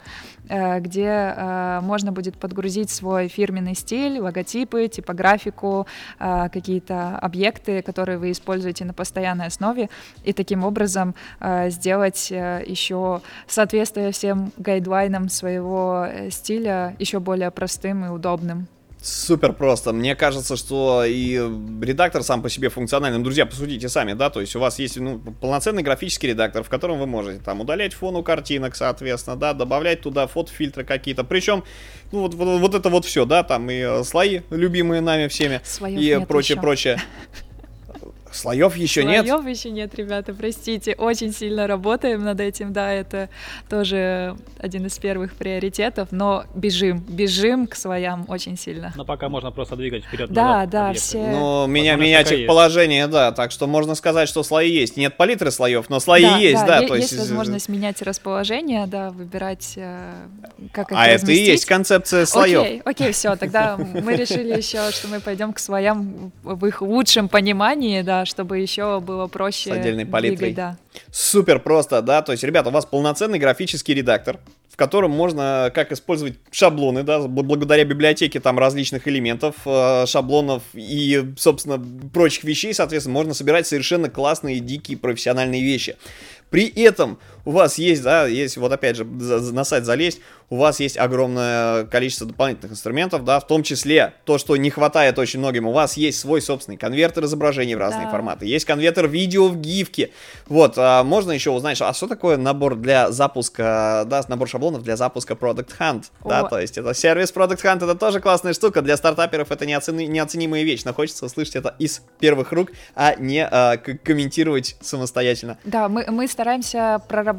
э, где можно будет подгрузить свой фирменный стиль, логотипы, типографику, какие-то объекты, которые вы используете на постоянной основе, и таким образом сделать еще соответствие всем гайдлайнам своего стиля еще более простым и удобным. Супер просто. Мне кажется, что и редактор сам по себе функциональный. Друзья, посудите сами, да, то есть у вас есть ну, полноценный графический редактор, в котором вы можете там удалять фон у картинок, соответственно, да, добавлять туда фотофильтры какие-то. Причем, ну вот, вот, вот это вот все, да, там и э, слои, любимые нами всеми, Слоев и прочее, еще. прочее. Слоев еще Слоев нет? Слоев еще нет, ребята, простите. Очень сильно работаем над этим, да, это тоже один из первых приоритетов, но бежим, бежим к слоям очень сильно. Но пока можно просто двигать вперед. Да, да, объекты. все. Ну, меня менять их положение, да, так что можно сказать, что слои есть. Нет палитры слоев, но слои да, есть, да. да то есть, есть возможность менять расположение, да, выбирать, э, как их А разместить. это и есть концепция слоев. Окей, окей, все, тогда мы решили еще, что мы пойдем к слоям в их лучшем понимании, да, чтобы еще было проще С отдельной палитрой. Двигать, да. Супер просто, да, то есть, ребята, у вас полноценный графический редактор, в котором можно как использовать шаблоны, да, благодаря библиотеке там различных элементов, э, шаблонов и, собственно, прочих вещей, соответственно, можно собирать совершенно классные, дикие, профессиональные вещи. При этом у вас есть, да, есть, вот опять же, на сайт залезть, у вас есть огромное количество дополнительных инструментов, да, в том числе то, что не хватает очень многим, у вас есть свой собственный конвертер изображений в разные да. форматы, есть конвертер видео в гифке, вот, а можно еще узнать, а что такое набор для запуска, да, набор шаблонов для запуска Product Hunt, О. да, то есть это сервис Product Hunt, это тоже классная штука, для стартаперов это неоцени, неоценимая вещь, но хочется услышать это из первых рук, а не а, комментировать самостоятельно. Да, мы, мы стараемся прорабатывать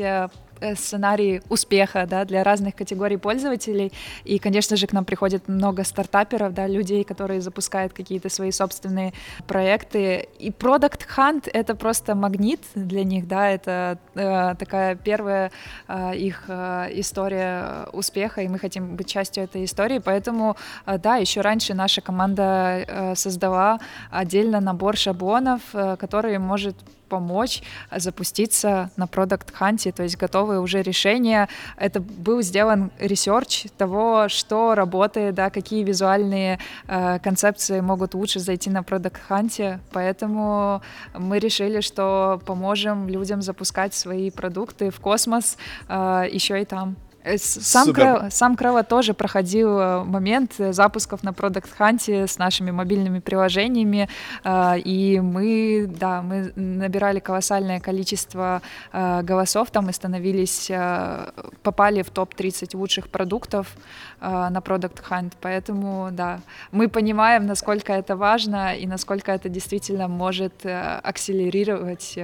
э, Э, сценарий успеха да, для разных категорий пользователей. И, конечно же, к нам приходит много стартаперов, да, людей, которые запускают какие-то свои собственные проекты. И Product Hunt — это просто магнит для них, да, это э, такая первая э, их э, история успеха, и мы хотим быть частью этой истории. Поэтому, э, да, еще раньше наша команда э, создала отдельно набор шаблонов, э, который может помочь запуститься на Product Hunt е, то есть готовые уже решения. Это был сделан research того, что работает, да, какие визуальные э, концепции могут лучше зайти на Product Hunt е, поэтому мы решили, что поможем людям запускать свои продукты в космос э, еще и там. Э, сам, Крелла, сам Крелла тоже проходил э, момент э, запусков на Product Hunt с нашими мобильными приложениями, и мы, да, мы набирали колоссальное количество голосов там и становились, попали в топ-30 лучших продуктов на Product Hunt, поэтому, да, мы понимаем, насколько это важно и насколько это действительно может акселерировать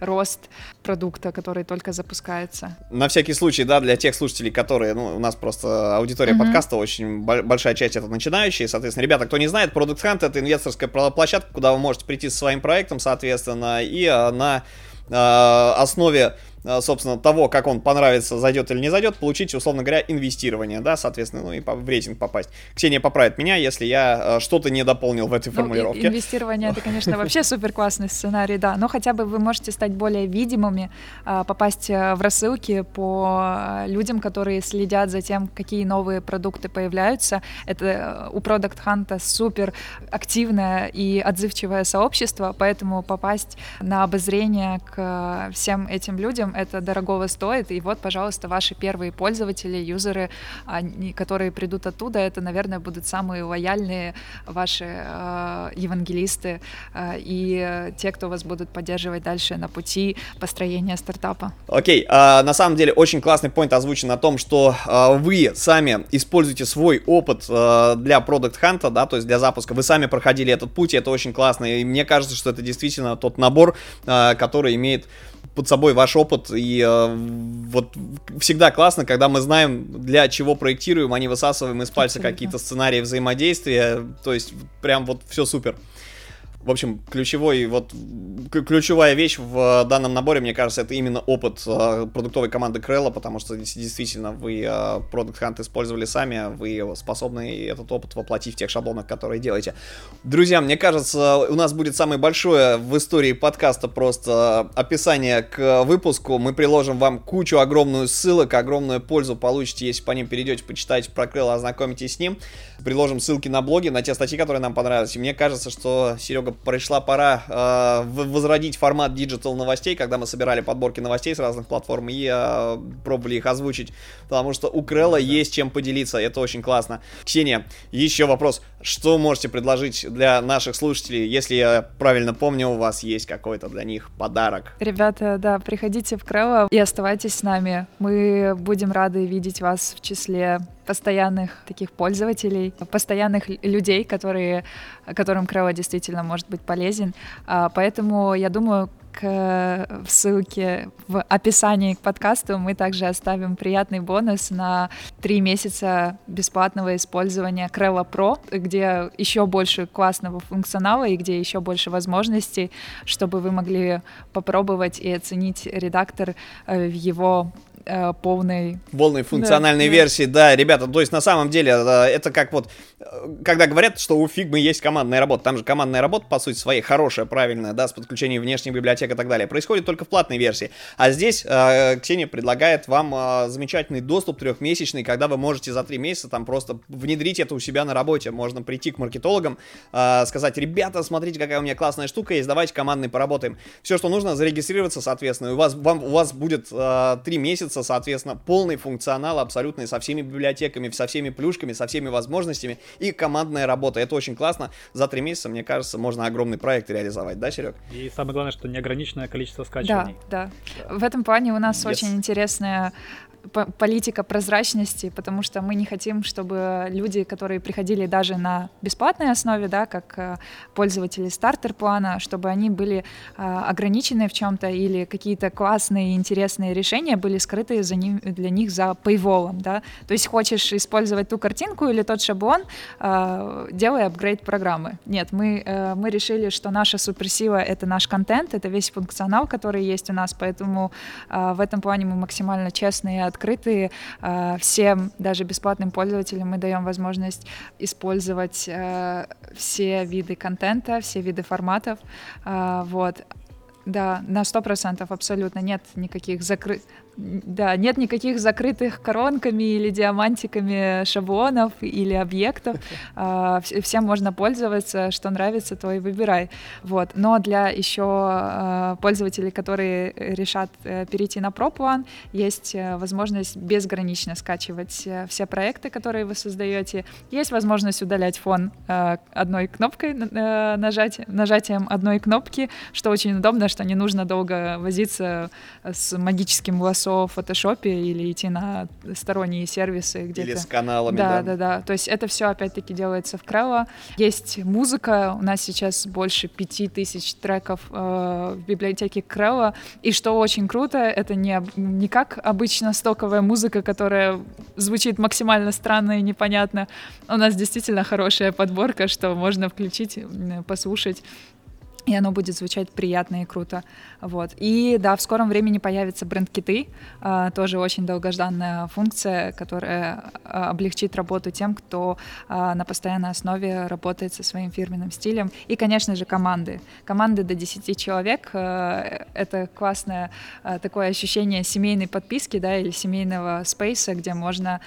рост продукта, который только запускается. На всякий случай, да, для тех слушателей, которые, ну, у нас просто аудитория mm-hmm. подкаста очень большая часть это начинающие, соответственно, ребята, кто не знает, Product Hunt это инвесторская площадка, куда вы можете прийти со своим проектом, соответственно, и а, на э, основе собственно, того, как он понравится, зайдет или не зайдет, получить, условно говоря, инвестирование, да, соответственно, ну и в рейтинг попасть. Ксения поправит меня, если я э, что-то не дополнил в этой ну, формулировке. Инвестирование это, конечно, вообще супер классный сценарий, да, но хотя бы вы можете стать более видимыми, э, попасть в рассылки по людям, которые следят за тем, какие новые продукты появляются. Это у Product Hunt супер активное и отзывчивое сообщество, поэтому попасть на обозрение к всем этим людям это дорогого стоит. И вот, пожалуйста, ваши первые пользователи, юзеры, они, которые придут оттуда, это, наверное, будут самые лояльные ваши э, евангелисты э, и те, кто вас будут поддерживать дальше на пути построения стартапа. Окей, okay. а, на самом деле очень классный point озвучен о том, что а, вы сами используете свой опыт а, для Product Hunt, да, то есть для запуска. Вы сами проходили этот путь, и это очень классно. И мне кажется, что это действительно тот набор, а, который имеет под собой ваш опыт. И э, вот всегда классно, когда мы знаем, для чего проектируем, а не высасываем из пальца какие-то сценарии взаимодействия. То есть прям вот все супер. В общем, ключевой, вот, ключевая вещь в данном наборе, мне кажется, это именно опыт э, продуктовой команды Крелла, потому что действительно вы э, Product Hunt использовали сами, вы способны этот опыт воплотить в тех шаблонах, которые делаете. Друзья, мне кажется, у нас будет самое большое в истории подкаста просто описание к выпуску. Мы приложим вам кучу огромную ссылок, огромную пользу получите, если по ним перейдете, почитаете про Крелла, ознакомитесь с ним. Приложим ссылки на блоги, на те статьи, которые нам понравились. И мне кажется, что Серега пришла пора э, возродить формат digital новостей, когда мы собирали подборки новостей с разных платформ и э, пробовали их озвучить, потому что у Crello да. есть чем поделиться, это очень классно. Ксения, еще вопрос, что можете предложить для наших слушателей, если я правильно помню, у вас есть какой-то для них подарок? Ребята, да, приходите в Crello и оставайтесь с нами, мы будем рады видеть вас в числе постоянных таких пользователей, постоянных людей, которые, которым Крелла действительно может быть полезен. А, поэтому я думаю, к, в ссылке в описании к подкасту. Мы также оставим приятный бонус на три месяца бесплатного использования Крелла Pro, где еще больше классного функционала и где еще больше возможностей, чтобы вы могли попробовать и оценить редактор э, в его э, полной... Полной функциональной да, версии, да. да, ребята, то есть на самом деле э, это как вот, э, когда говорят, что у Figma есть командная работа, там же командная работа, по сути своей, хорошая, правильная, да, с подключением внешних библиотек и так далее, происходит только в платной версии. А здесь э, Ксения предлагает вам э, замечательный доступ трехмесячный, когда вы можете за три месяца там просто внедрить это у себя на работе. Можно прийти к маркетологам, э, сказать, ребята, смотрите, какая у меня классная штука есть, давайте командный поработаем. Все, что нужно, зарегистрироваться, соответственно, у вас, вам, у вас будет э, три месяца, соответственно, полный функционал абсолютный со всеми библиотеками, со всеми плюшками, со всеми возможностями и командная работа. Это очень классно. За три месяца, мне кажется, можно огромный проект реализовать, да, Серег? И самое главное, что неограниченное количество скачиваний. Да, да. да. В этом плане у нас yes. очень интересная политика прозрачности, потому что мы не хотим, чтобы люди, которые приходили даже на бесплатной основе, да, как э, пользователи стартер-плана, чтобы они были э, ограничены в чем-то или какие-то классные, интересные решения были скрыты за ним, для них за paywall, да. То есть хочешь использовать ту картинку или тот шаблон, э, делай апгрейд программы. Нет, мы, мы решили, что наша суперсила — это наш контент, это весь функционал, который есть у нас, поэтому в этом плане мы максимально честные открытые э, всем, даже бесплатным пользователям мы даем возможность использовать э, все виды контента, все виды форматов, э, вот. Да, на сто процентов абсолютно нет никаких закрытых да, нет никаких закрытых коронками или диамантиками шаблонов или объектов. А, всем можно пользоваться, что нравится, то и выбирай. Вот. Но для еще а, пользователей, которые решат э, перейти на ProPlan, есть э, возможность безгранично скачивать э, все проекты, которые вы создаете. Есть возможность удалять фон одной кнопкой, нажать, нажатием одной кнопки, что очень удобно, что не нужно долго возиться с магическим волосом в фотошопе или идти на сторонние сервисы где-то. Или с каналами, да. Да, да, да. То есть это все опять-таки делается в Крелло. Есть музыка, у нас сейчас больше пяти тысяч треков э, в библиотеке Крелло, и что очень круто, это не, не как обычно стоковая музыка, которая звучит максимально странно и непонятно. У нас действительно хорошая подборка, что можно включить, послушать и оно будет звучать приятно и круто. Вот. И да, в скором времени появятся бренд-киты, а, тоже очень долгожданная функция, которая а, облегчит работу тем, кто а, на постоянной основе работает со своим фирменным стилем. И, конечно же, команды. Команды до 10 человек — это классное такое ощущение семейной подписки, да, или семейного спейса, где можно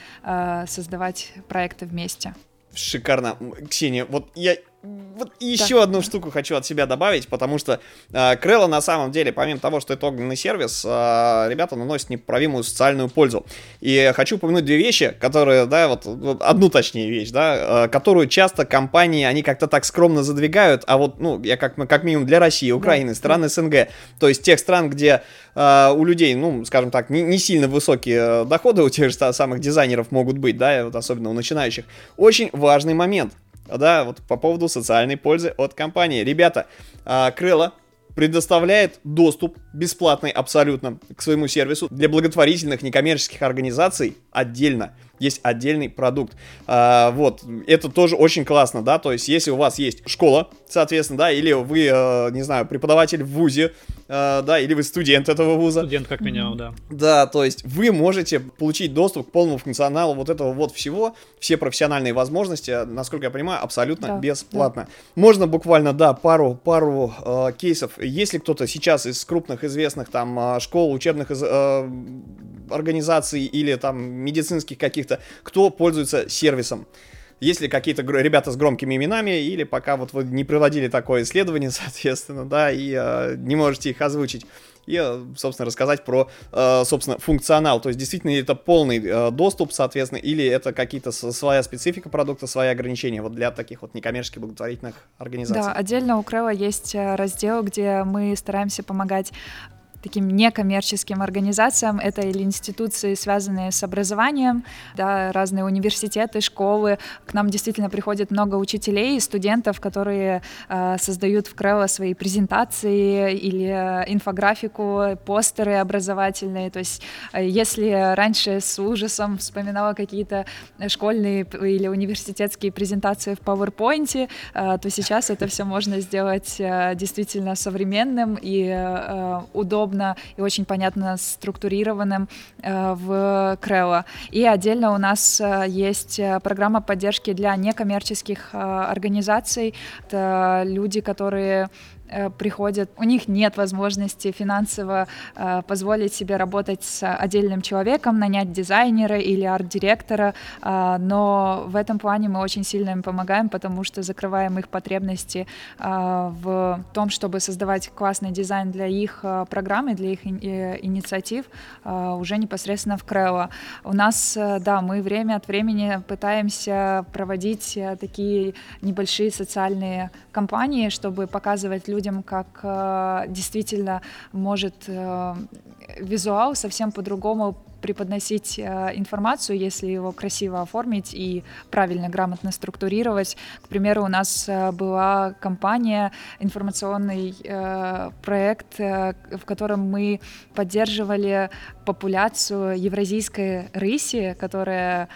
создавать проекты вместе. Шикарно. Ксения, вот я вот еще да. одну штуку хочу от себя добавить, потому что э, Крелла на самом деле, помимо того, что это огненный сервис, э, ребята наносят неправимую социальную пользу. И хочу упомянуть две вещи, которые, да, вот, вот одну точнее вещь, да, э, которую часто компании, они как-то так скромно задвигают, а вот, ну, я как, как минимум для России, Украины, да. стран СНГ, то есть тех стран, где э, у людей, ну, скажем так, не, не сильно высокие доходы у тех же самых дизайнеров могут быть, да, вот особенно у начинающих, очень важный момент – да, вот по поводу социальной пользы от компании. Ребята, а, Крыло предоставляет доступ бесплатный абсолютно к своему сервису для благотворительных некоммерческих организаций отдельно есть отдельный продукт. А, вот, это тоже очень классно, да, то есть если у вас есть школа, соответственно, да, или вы, э, не знаю, преподаватель в ВУЗе, э, да, или вы студент этого вуза. Студент, как минимум, да. Да, то есть вы можете получить доступ к полному функционалу вот этого вот всего, все профессиональные возможности, насколько я понимаю, абсолютно да, бесплатно. Да. Можно буквально, да, пару, пару э, кейсов. Если кто-то сейчас из крупных известных там э, школ, учебных из, э, организаций или там медицинских каких-то, кто пользуется сервисом. Есть ли какие-то ребята с громкими именами, или пока вот вы не проводили такое исследование, соответственно, да, и э, не можете их озвучить, и, э, собственно, рассказать про, э, собственно, функционал. То есть, действительно, это полный э, доступ, соответственно, или это какие-то своя специфика продукта, свои ограничения вот для таких вот некоммерческих благотворительных организаций. Да, отдельно у Крела есть раздел, где мы стараемся помогать таким некоммерческим организациям. Это или институции, связанные с образованием, да, разные университеты, школы. К нам действительно приходит много учителей и студентов, которые э, создают в Крелло свои презентации или инфографику, постеры образовательные. То есть э, если раньше с ужасом вспоминала какие-то школьные или университетские презентации в PowerPoint, э, то сейчас это все можно сделать э, действительно современным и э, удобным удобно и очень понятно структурированным э, в Крелла. И отдельно у нас э, есть программа поддержки для некоммерческих организаций. Это люди, которые Э, приходят, у них нет возможности финансово э, позволить себе работать с отдельным человеком, нанять дизайнера или арт-директора, э, но в этом плане мы очень сильно им помогаем, потому что закрываем их потребности э, в том, чтобы создавать классный дизайн для их э, программы, для их э, инициатив э, уже непосредственно в Крелло. У нас, э, да, мы время от времени пытаемся проводить э, такие небольшие социальные кампании, чтобы показывать людям, людям, как э, действительно может э, визуал совсем по-другому преподносить э, информацию, если его красиво оформить и правильно, грамотно структурировать. К примеру, у нас э, была компания, информационный э, проект, в котором мы поддерживали популяцию евразийской рыси, которая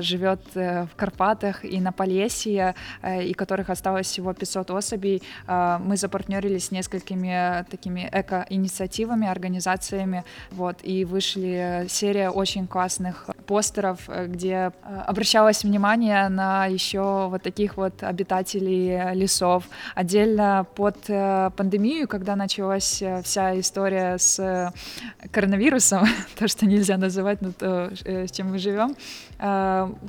живет в Карпатах и на Полесье, и которых осталось всего 500 особей. Мы запартнерились с несколькими такими эко-инициативами, организациями, вот, и вышли серия очень классных постеров, э, где э, обращалось внимание на еще вот таких вот обитателей лесов. Отдельно под э, пандемию, когда началась вся история с коронавирусом, то, что нельзя называть, но то, с чем мы живем,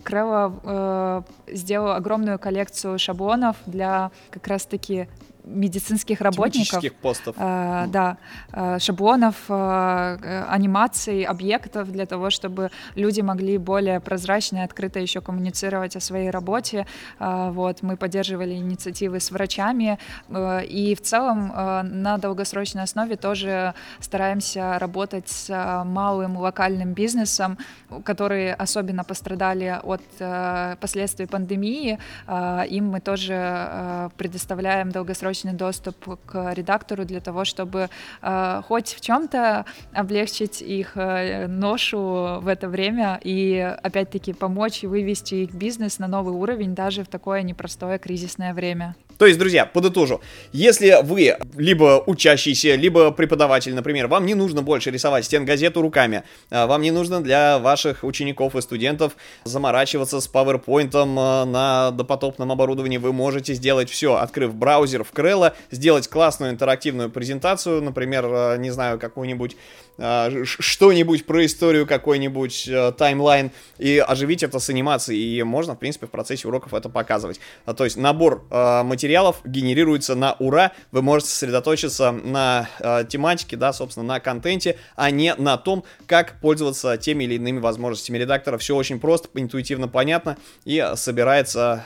Крева сделал огромную коллекцию шаблонов для как раз-таки медицинских работников. постов. Э, да, э, шаблонов, э, анимаций, объектов для того, чтобы люди могли более прозрачно и открыто еще коммуницировать о своей работе. Э, вот, мы поддерживали инициативы с врачами э, и в целом э, на долгосрочной основе тоже стараемся работать с э, малым локальным бизнесом, которые особенно пострадали от э, последствий пандемии. Э, им мы тоже э, предоставляем долгосрочные срочный доступ к редактору для того, чтобы э, хоть в чем-то облегчить их э, ношу в это время и опять-таки помочь вывести их бизнес на новый уровень даже в такое непростое кризисное время. То есть, друзья, подытожу. Если вы либо учащийся, либо преподаватель, например, вам не нужно больше рисовать стенгазету руками, а вам не нужно для ваших учеников и студентов заморачиваться с PowerPoint э, на допотопном оборудовании, вы можете сделать все, открыв браузер в Крелла, сделать классную интерактивную презентацию, например, э, не знаю, какую-нибудь что-нибудь про историю, какой-нибудь э, таймлайн, и оживить это с анимацией. И можно, в принципе, в процессе уроков это показывать. А, то есть набор э, материалов генерируется на ура. Вы можете сосредоточиться на э, тематике, да, собственно, на контенте, а не на том, как пользоваться теми или иными возможностями редактора. Все очень просто, интуитивно понятно и собирается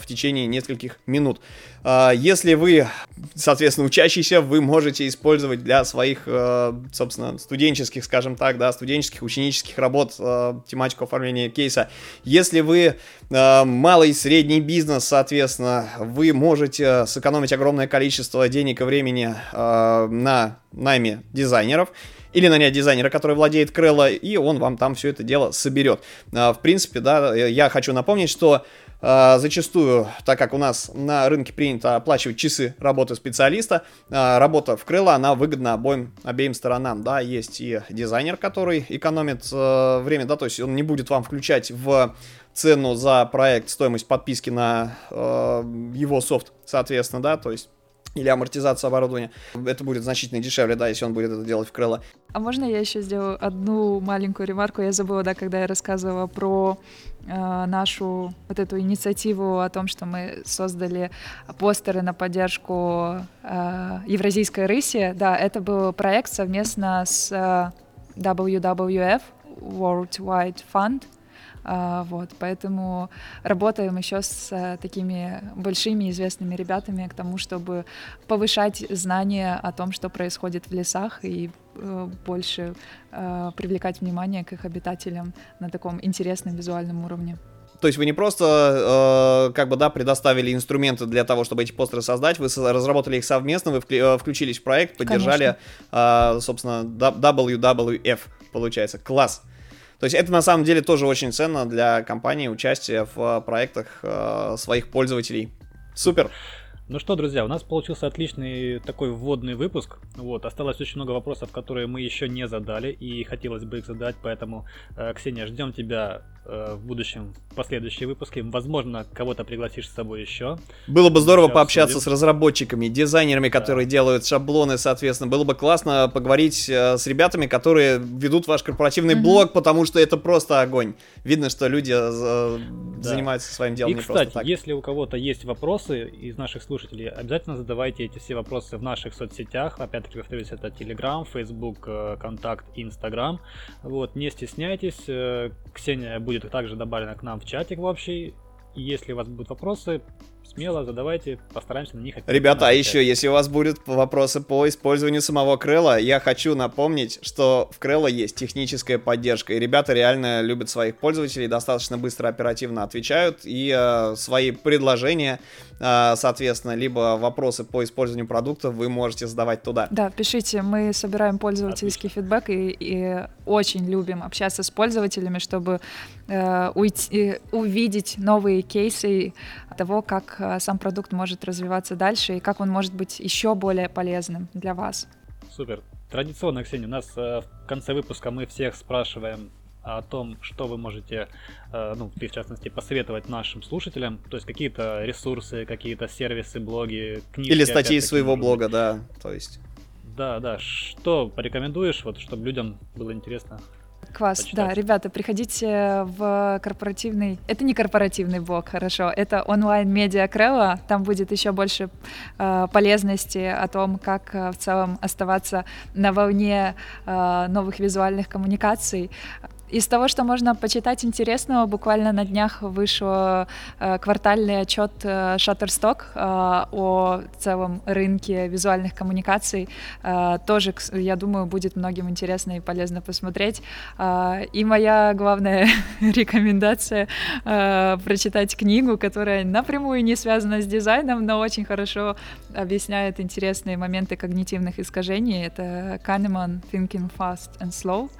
в течение нескольких минут. Если вы, соответственно, учащийся, вы можете использовать для своих, собственно, студенческих, скажем так, да, студенческих, ученических работ, э, тематику оформления кейса. Если вы э, малый и средний бизнес, соответственно, вы можете сэкономить огромное количество денег и времени э, на найме дизайнеров или нанять дизайнера, который владеет Крелло, и он вам там все это дело соберет. Э, в принципе, да, я хочу напомнить, что зачастую, так как у нас на рынке принято оплачивать часы работы специалиста, а, работа в крыло, она выгодна обоим, обеим сторонам, да, есть и дизайнер, который экономит э, время, да, то есть он не будет вам включать в цену за проект стоимость подписки на э, его софт, соответственно, да, то есть или амортизация оборудования. Это будет значительно дешевле, да, если он будет это делать в крыло. А можно я еще сделаю одну маленькую ремарку? Я забыла, да, когда я рассказывала про нашу вот эту инициативу о том, что мы создали постеры на поддержку э, евразийской рыси. Да, это был проект совместно с э, WWF, World Wide Fund, вот, поэтому работаем еще с а, такими большими известными ребятами к тому, чтобы повышать знания о том, что происходит в лесах и э, больше э, привлекать внимание к их обитателям на таком интересном визуальном уровне. То есть вы не просто, э, как бы, да, предоставили инструменты для того, чтобы эти постеры создать, вы разработали их совместно, вы вклю- э, включились в проект, поддержали, э, собственно, WWF, получается. Класс. То есть это на самом деле тоже очень ценно для компании участие в э, проектах э, своих пользователей. Супер. Ну что, друзья, у нас получился отличный такой вводный выпуск. Вот, осталось очень много вопросов, которые мы еще не задали, и хотелось бы их задать, поэтому, э, Ксения, ждем тебя э, в будущем в последующие выпуски. Возможно, кого-то пригласишь с собой еще. Было бы здорово пообщаться обсудим. с разработчиками, дизайнерами, да. которые делают шаблоны, соответственно. Было бы классно поговорить э, с ребятами, которые ведут ваш корпоративный mm-hmm. блог, потому что это просто огонь. Видно, что люди э, да. занимаются своим делом и, не кстати, просто так. если у кого-то есть вопросы из наших слушателей, обязательно задавайте эти все вопросы в наших соцсетях. Опять-таки, повторюсь, это Telegram, Facebook, э, Контакт, Instagram. Вот, не стесняйтесь. Ксения будет также добавлена к нам в чатик в общий. Если у вас будут вопросы, смело задавайте, постараемся на них ответить. Ребята, а еще, если у вас будут вопросы по использованию самого Крелла, я хочу напомнить, что в Крелла есть техническая поддержка, и ребята реально любят своих пользователей, достаточно быстро, оперативно отвечают, и э, свои предложения, э, соответственно, либо вопросы по использованию продуктов вы можете задавать туда. Да, пишите, мы собираем пользовательский Отлично. фидбэк и, и очень любим общаться с пользователями, чтобы э, уйти, увидеть новые кейсы того, как э, сам продукт может развиваться дальше и как он может быть еще более полезным для вас. Супер. Традиционно, Ксения, у нас э, в конце выпуска мы всех спрашиваем о том, что вы можете, э, ну, ты в частности, посоветовать нашим слушателям, то есть какие-то ресурсы, какие-то сервисы, блоги, книги. Или статьи из своего блога, да, то есть. Да, да, что порекомендуешь, вот, чтобы людям было интересно Квас, почитать. да, ребята, приходите в корпоративный, это не корпоративный блог, хорошо, это онлайн-медиа Крелла, там будет еще больше э, полезности о том, как э, в целом оставаться на волне э, новых визуальных коммуникаций, из того, что можно почитать интересного, буквально на днях вышел э, квартальный отчет э, Shutterstock э, о целом рынке визуальных коммуникаций. Тоже, я думаю, будет многим интересно и полезно посмотреть. И моя главная рекомендация прочитать книгу, которая напрямую не связана с дизайном, но очень хорошо объясняет интересные моменты когнитивных искажений. Это Kahneman Thinking Fast and Slow.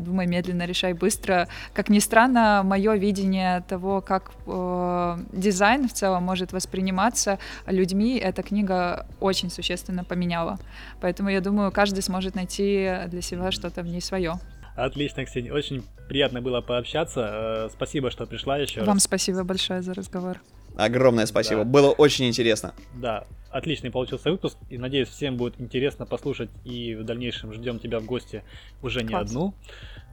Думай медленно, решай решай быстро. Как ни странно, мое видение того, как э, дизайн в целом может восприниматься людьми, эта книга очень существенно поменяла. Поэтому я думаю, каждый сможет найти для себя что-то в ней свое. Отлично, Ксения. Очень приятно было пообщаться. Э, спасибо, что пришла еще Вам раз. спасибо большое за разговор. Огромное спасибо. Да. Было очень интересно. Да, отличный получился выпуск. И надеюсь, всем будет интересно послушать. И в дальнейшем ждем тебя в гости уже не Класс. одну.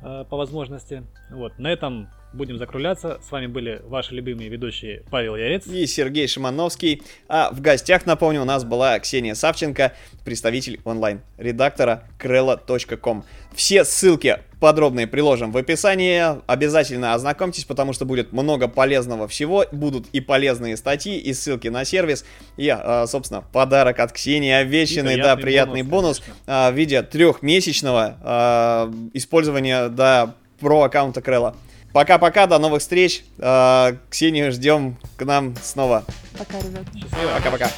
Э, по возможности. Вот, на этом будем закругляться. С вами были ваши любимые ведущие Павел Ярец и Сергей Шимановский. А в гостях, напомню, у нас была Ксения Савченко, представитель онлайн-редактора krella.com. Все ссылки подробные приложим в описании. Обязательно ознакомьтесь, потому что будет много полезного всего. Будут и полезные статьи, и ссылки на сервис. И, а, собственно, подарок от Ксении обещанный, приятный да, приятный бонус, бонус а, в виде трехмесячного а, использования, да, про аккаунта Крелла. Пока-пока, до новых встреч. Ксению ждем к нам снова. Пока, ребят. Пока-пока.